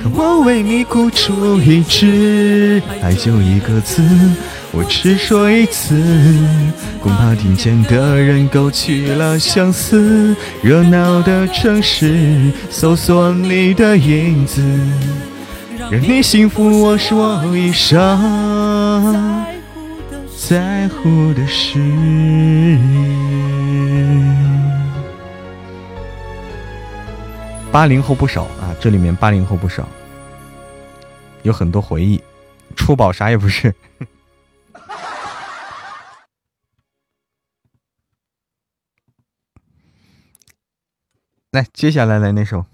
可我为你孤注一掷，爱就一个字。我只说一次，恐怕听见的人勾起了相思。热闹的城市，搜索你的影子，让你幸福，我是我一生在乎的事。八零后不少啊，这里面八零后不少，有很多回忆。初宝啥也不是。来，接下来来那首，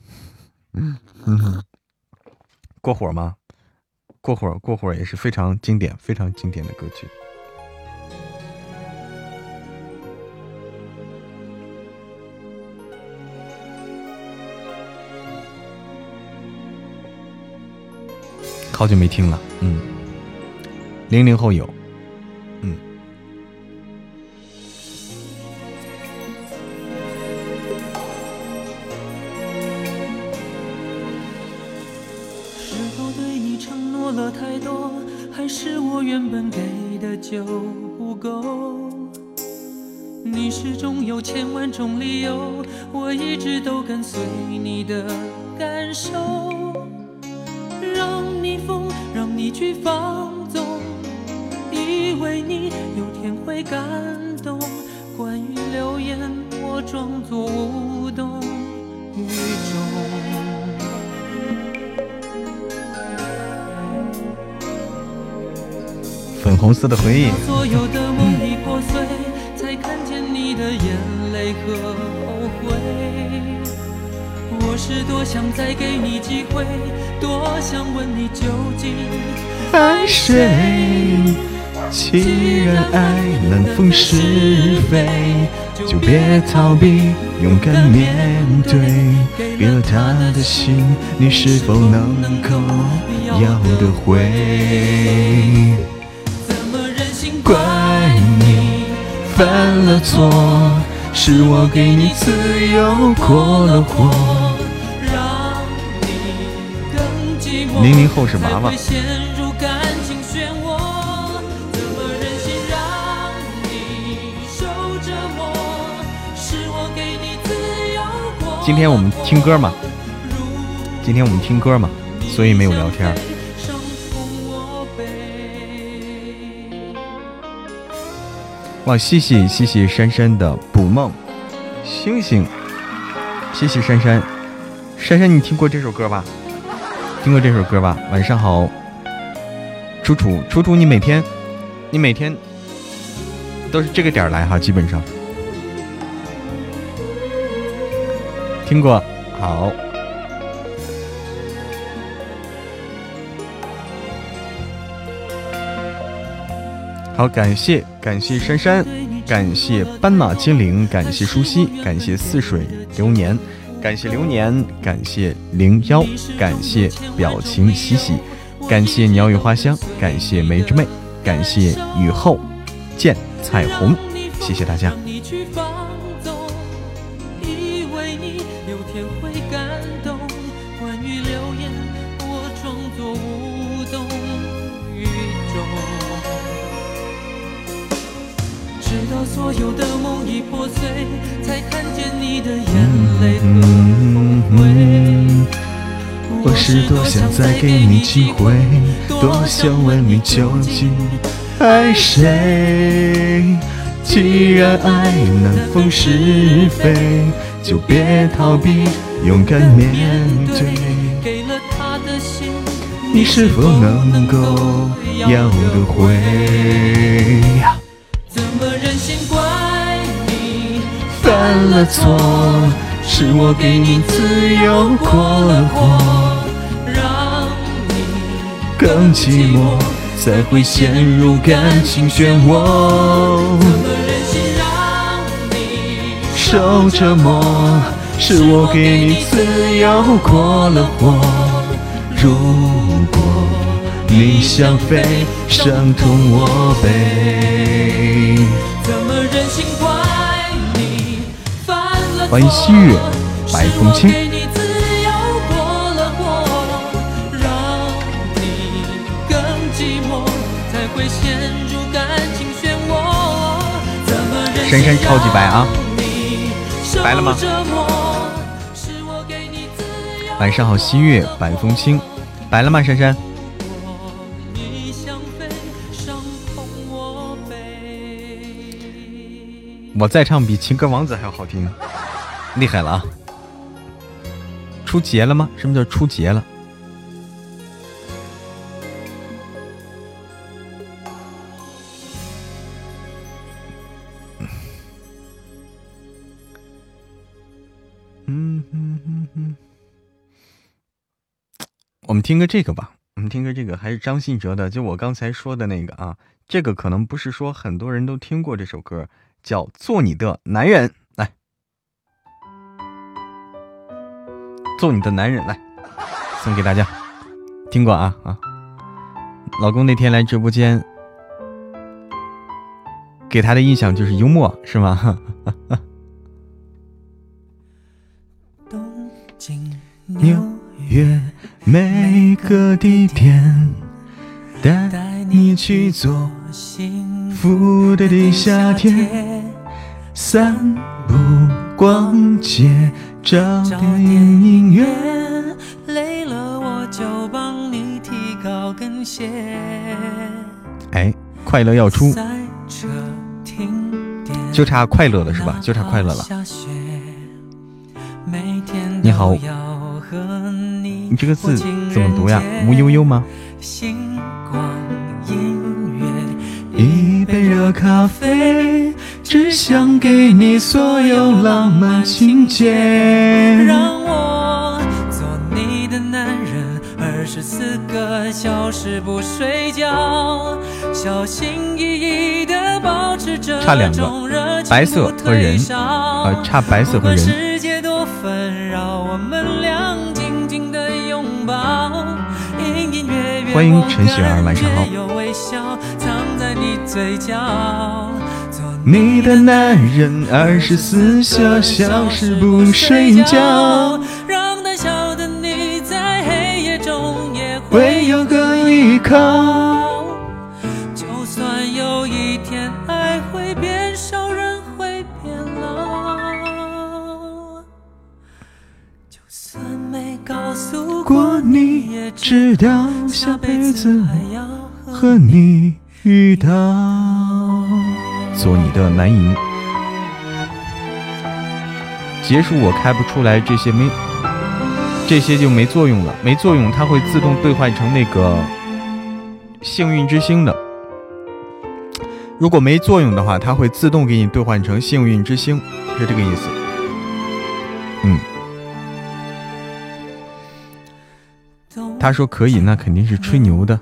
嗯嗯，过火吗？过火，过火也是非常经典、非常经典的歌曲。好久没听了，嗯，零零后有。你究竟爱谁？既然爱难分是非，就别逃避，勇敢面对。给了他的心，你是否能够要得回？了错，是我给你自由过了火。让你更寂寞？零零后是娃娃。今天我们听歌嘛，今天我们听歌嘛，所以没有聊天。哇，谢谢谢谢珊珊的捕梦星星，谢谢珊珊，珊珊你听过这首歌吧？听过这首歌吧？晚上好，楚楚楚楚，你每天你每天都是这个点来哈，基本上听过，好。好，感谢感谢珊珊，感谢斑马精灵，感谢舒西，感谢似水流年，感谢流年，感谢零幺，感谢表情喜喜，感谢鸟语花香，感谢梅之妹，感谢雨后见彩虹，谢谢大家。我是多想再给你机会，多想问你究竟爱谁？既然爱难分是非，就别逃避，勇敢面对。给了他的心，你是否能够要得回？怎么忍心怪你？犯了错，是我给你自由过了火。更寂寞，才会陷入感情漩涡。怎么忍心让你受折磨，是我给你自由过了火。如果你想飞，伤痛我背。怎么忍心怪你？犯了错欢迎西月白珊珊超级白啊白了吗晚上好，西月白风清，白了吗？珊珊。我再唱比情歌王子还要好听，厉害了啊！出节了吗？什么叫出节了？我们听个这个吧，我们听个这个，还是张信哲的，就我刚才说的那个啊，这个可能不是说很多人都听过这首歌，叫《做你的男人》，来，做你的男人，来，送给大家，听过啊啊，老公那天来直播间，给他的印象就是幽默，是吗？东京、纽约每个地点，带你去做幸福的地下铁，散步、逛街，找找电电影影院。累了我就帮你提高跟鞋。哎，快乐要出，就差快乐了是吧？就差快乐了。下雪每天你好，你这个字怎么读呀？无悠悠吗？一杯热咖啡，只想给你所有浪漫情节。让我做你的男人，二十四个小时不睡觉，小心翼翼的保持这差两个，白色和人，呃，差白色和人。欢迎陈雪儿，晚上好。你的男人二十四小时不睡觉，让胆小的你在黑夜中也会有个依靠。你，也知道下辈子还要和你。遇到做你的男银，结束我开不出来这些没，这些就没作用了，没作用，它会自动兑换成那个幸运之星的。如果没作用的话，它会自动给你兑换成幸运之星，是这个意思。嗯，他说可以，那肯定是吹牛的。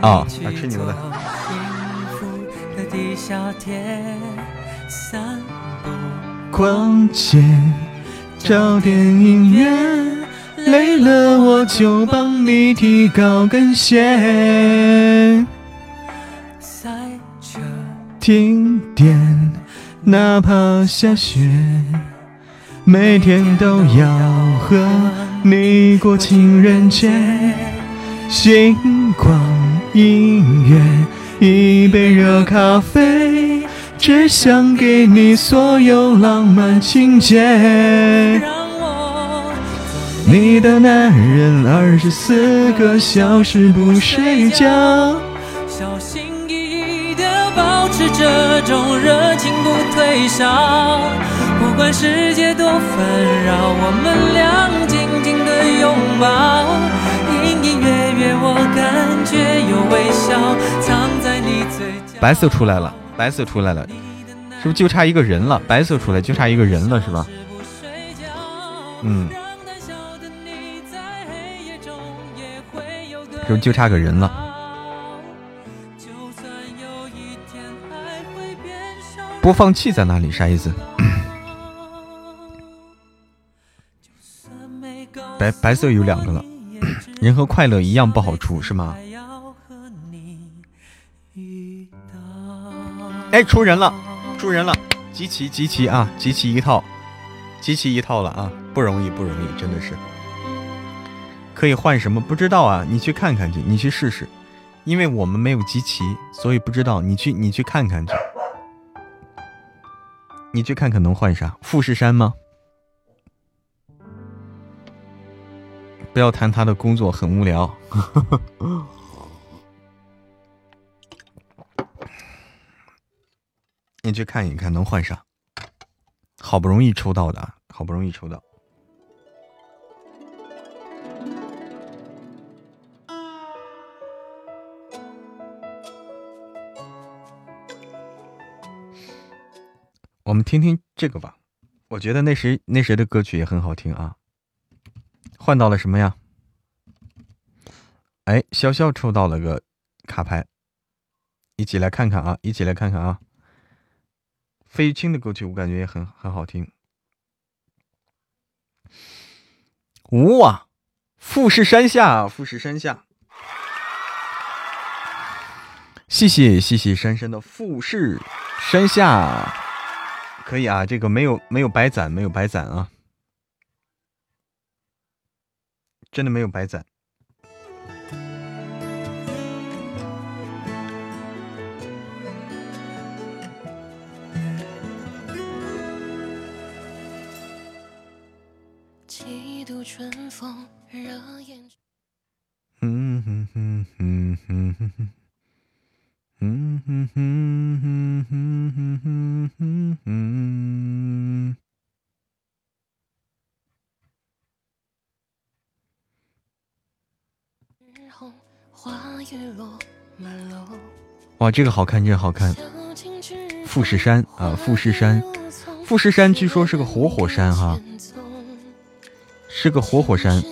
啊，还吹牛的。逛街，找电影院，累了我就帮你提高跟鞋。赛车，停电，哪怕下雪，每天都要和你过情人节。星光。音乐，一杯热咖啡，只想给你所有浪漫情节。你的男人二十四个小时不睡觉，小心翼翼地保持这种热情不退烧。不管世界多纷扰，我们俩紧紧的拥抱。白色出来了，白色出来了，是不是就差一个人了？白色出来就差一个人了，是吧？嗯，是不是就差个人了？播放器在哪里？啥意思？白白色有两个了。人和快乐一样不好出，是吗？哎，出人了，出人了！集齐，集齐啊！集齐一套，集齐一套了啊！不容易，不容易，真的是。可以换什么？不知道啊，你去看看去，你去试试。因为我们没有集齐，所以不知道。你去，你去看看去。你去看看能换啥？富士山吗？不要谈他的工作，很无聊。你去看一看，能换上？好不容易抽到的，好不容易抽到。我们听听这个吧，我觉得那谁那谁的歌曲也很好听啊。换到了什么呀？哎，潇潇抽到了个卡牌，一起来看看啊！一起来看看啊！费玉清的歌曲我感觉也很很好听。哇，富士山下，富士山下，谢谢谢谢珊珊的富士山下，可以啊，这个没有没有白攒，没有白攒啊。真的没有白攒。嗯哼哼哼哼哼哼，嗯哼哼哼哼哼哼哼。哇，这个好看，这个好看。富士山啊，富士山，富士山据说是个活火山哈，是个活火山，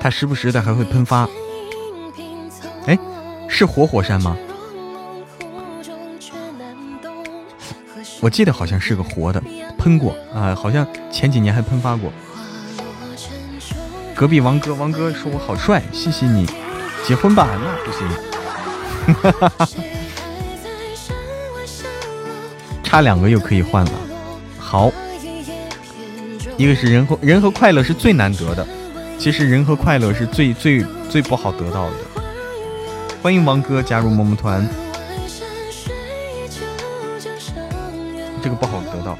它时不时的还会喷发。哎，是活火山吗？我记得好像是个活的，喷过啊，好像前几年还喷发过。隔壁王哥，王哥说我好帅，谢谢你，结婚吧，那不行。哈哈哈。差两个又可以换了，好，一个是人和人和快乐是最难得的，其实人和快乐是最最最不好得到的。欢迎王哥加入萌萌团，这个不好得到。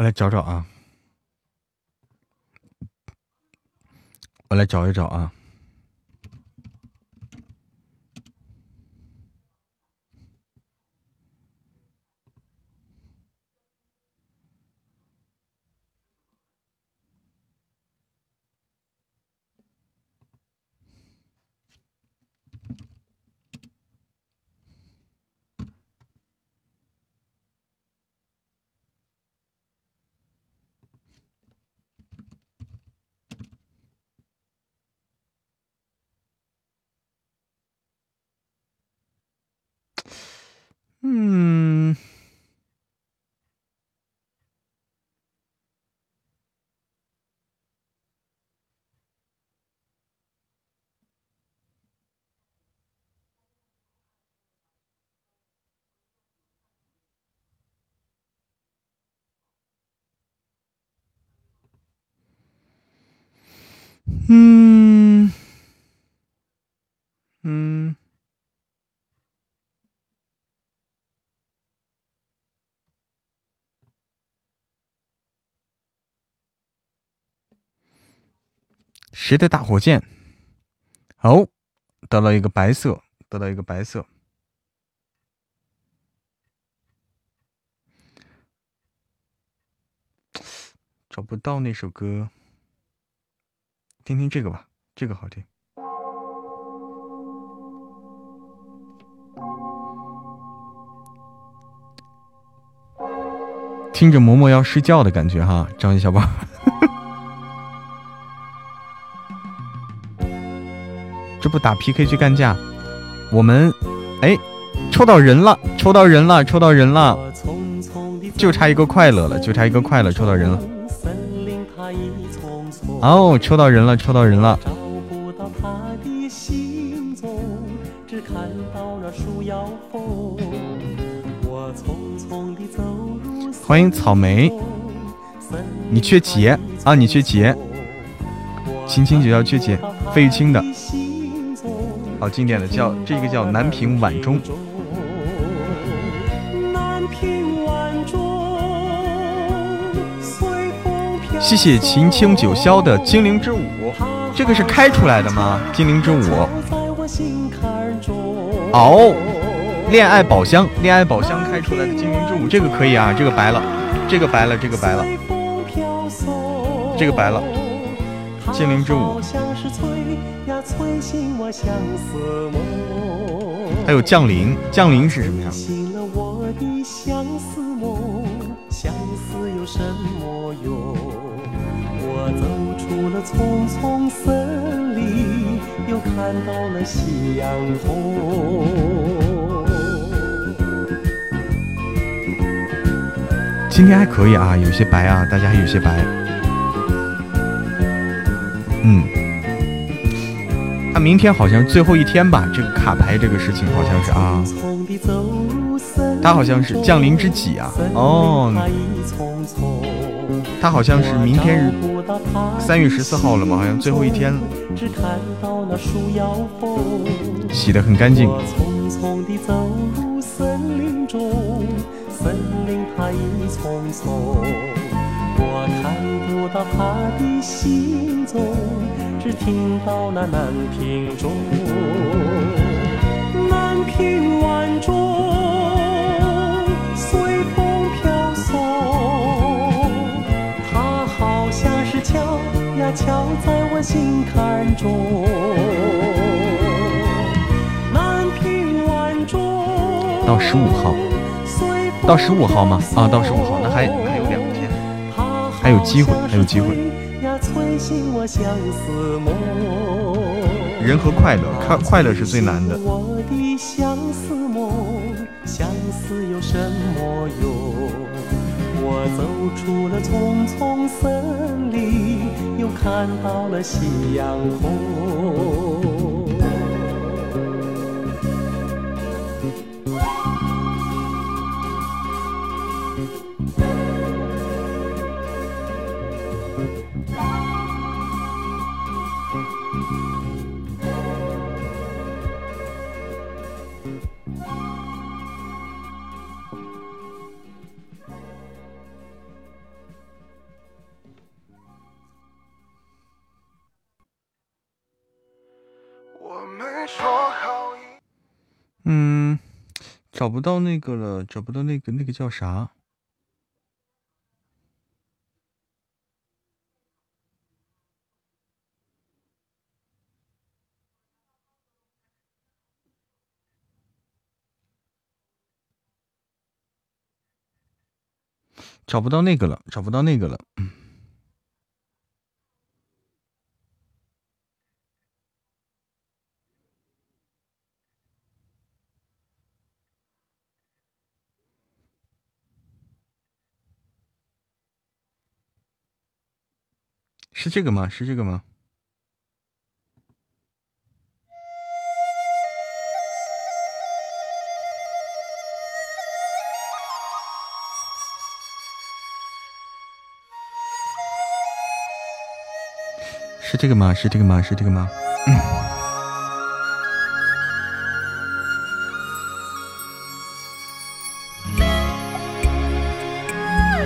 我来找找啊，我来找一找啊。嗯，嗯，谁的大火箭？哦，得到一个白色，得到一个白色，找不到那首歌。听听这个吧，这个好听。听着嬷嬷要睡觉的感觉哈，张一小宝。不打 PK 去干架？我们哎，抽到人了，抽到人了，抽到人了，就差一个快乐了，就差一个快乐，抽到人了。哦，抽到人了，抽到人了！欢迎草莓，你缺节啊？你缺节？青青就要缺节，费玉清的，好经典的叫这个叫南屏晚钟。谢谢秦清九霄的精灵之舞，这个是开出来的吗？精灵之舞。哦，恋爱宝箱，恋爱宝箱开出来的精灵之舞，这个可以啊，这个白了，这个白了，这个白了，这个白了，精灵之舞。还有降临，降临是什么呀？匆匆森林，又看到了夕阳红。今天还可以啊，有些白啊，大家还有些白。明天好像最后一天吧？这个卡牌这个事情好像是啊，他好像是降临之几啊？哦，他好像是明天日三月十四号了吗？好像最后一天了，洗得很干净。我看不到他的行踪只听到那南屏钟，南屏晚钟随风飘送，它好像是敲呀敲在我心坎中。南屏晚钟到十五号，到十五号吗？啊，到十五号，那还还有，还有机会，还有机会。人和快乐，快快乐是最难的。我的相思梦，相思有什么用？我走出了丛丛森林，又看到了夕阳红。找不到那个了，找不到那个，那个叫啥？找不到那个了，找不到那个了。是这个吗？是这个吗？是这个吗？是这个吗？是这个吗？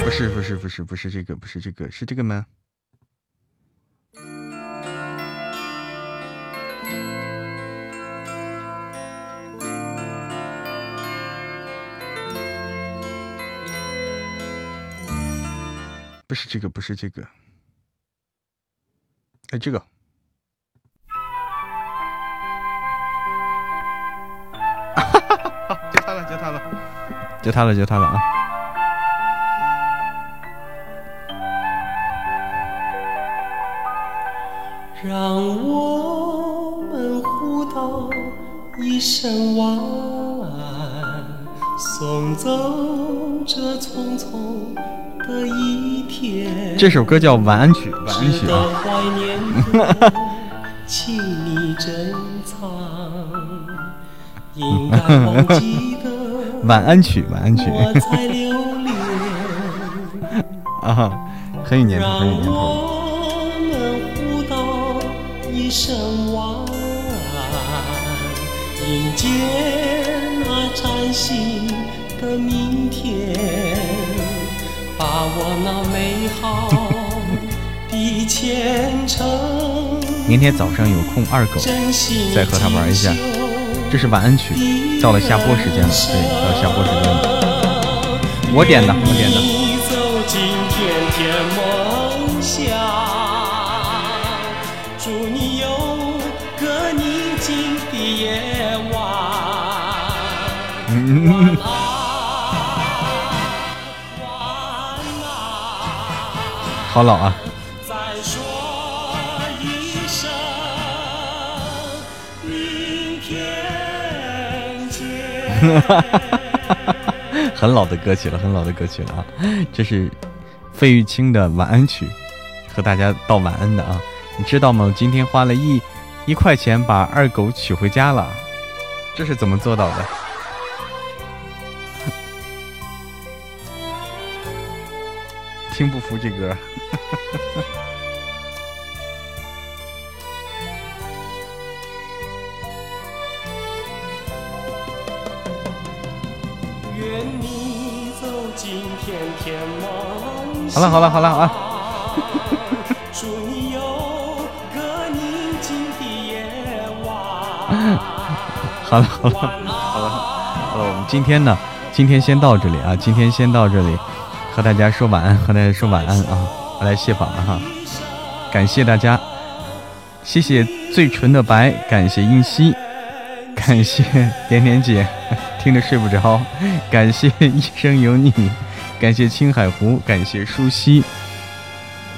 不是，不是，不是，不是这个，不是这个，是这个吗？不是这个，不是这个，哎，这个，哈哈哈，就他了，就他了，就他了，就他了啊！让我们互道一声晚安，送走这匆匆。这首歌叫《晚安曲》，晚安曲啊！晚安曲，晚安曲。啊，很有年头，很有年头。迎接那崭新的明天。把我那美好的前程。明天早上有空，二狗再和他玩一下。这是晚安曲，到了下播时间了，对，到下播时间了。我点的，我点的。祝 好老啊！很老的歌曲了，很老的歌曲了啊！这是费玉清的晚安曲，和大家道晚安的啊！你知道吗？今天花了一一块钱把二狗娶回家了，这是怎么做到的？听不服这歌。好了好了好了啊！好了好了好了好了，我们今天呢，今天先到这里啊，今天先到这里，和大家说晚安，和大家说晚安啊，我来卸榜了哈，感谢大家，谢谢最纯的白，感谢英熙，感谢点点姐，听着睡不着，感谢一生有你，感谢青海湖，感谢舒西，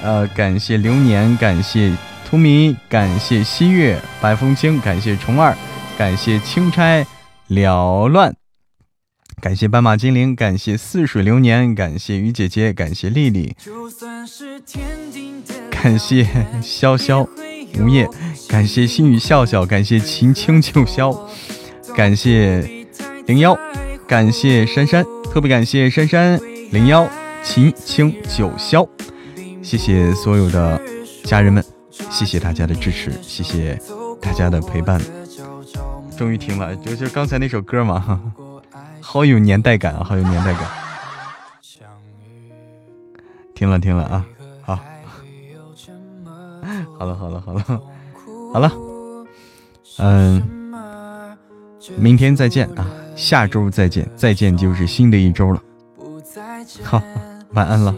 呃，感谢流年，感谢图米，感谢西月，白风清，感谢虫儿。感谢钦差缭乱，感谢斑马精灵，感谢似水流年，感谢雨姐姐，感谢丽丽，感谢潇潇无叶，感谢心语笑笑，感谢秦清九霄，感谢零幺，感谢珊珊，特别感谢珊珊零幺秦清九霄，谢谢所有的家人们，谢谢大家的支持，谢谢大家的陪伴。终于听了，就就刚才那首歌嘛，好有年代感啊，好有年代感。听了听了啊，好，好了好了好了好了，嗯，明天再见啊，下周再见，再见就是新的一周了。好，晚安了。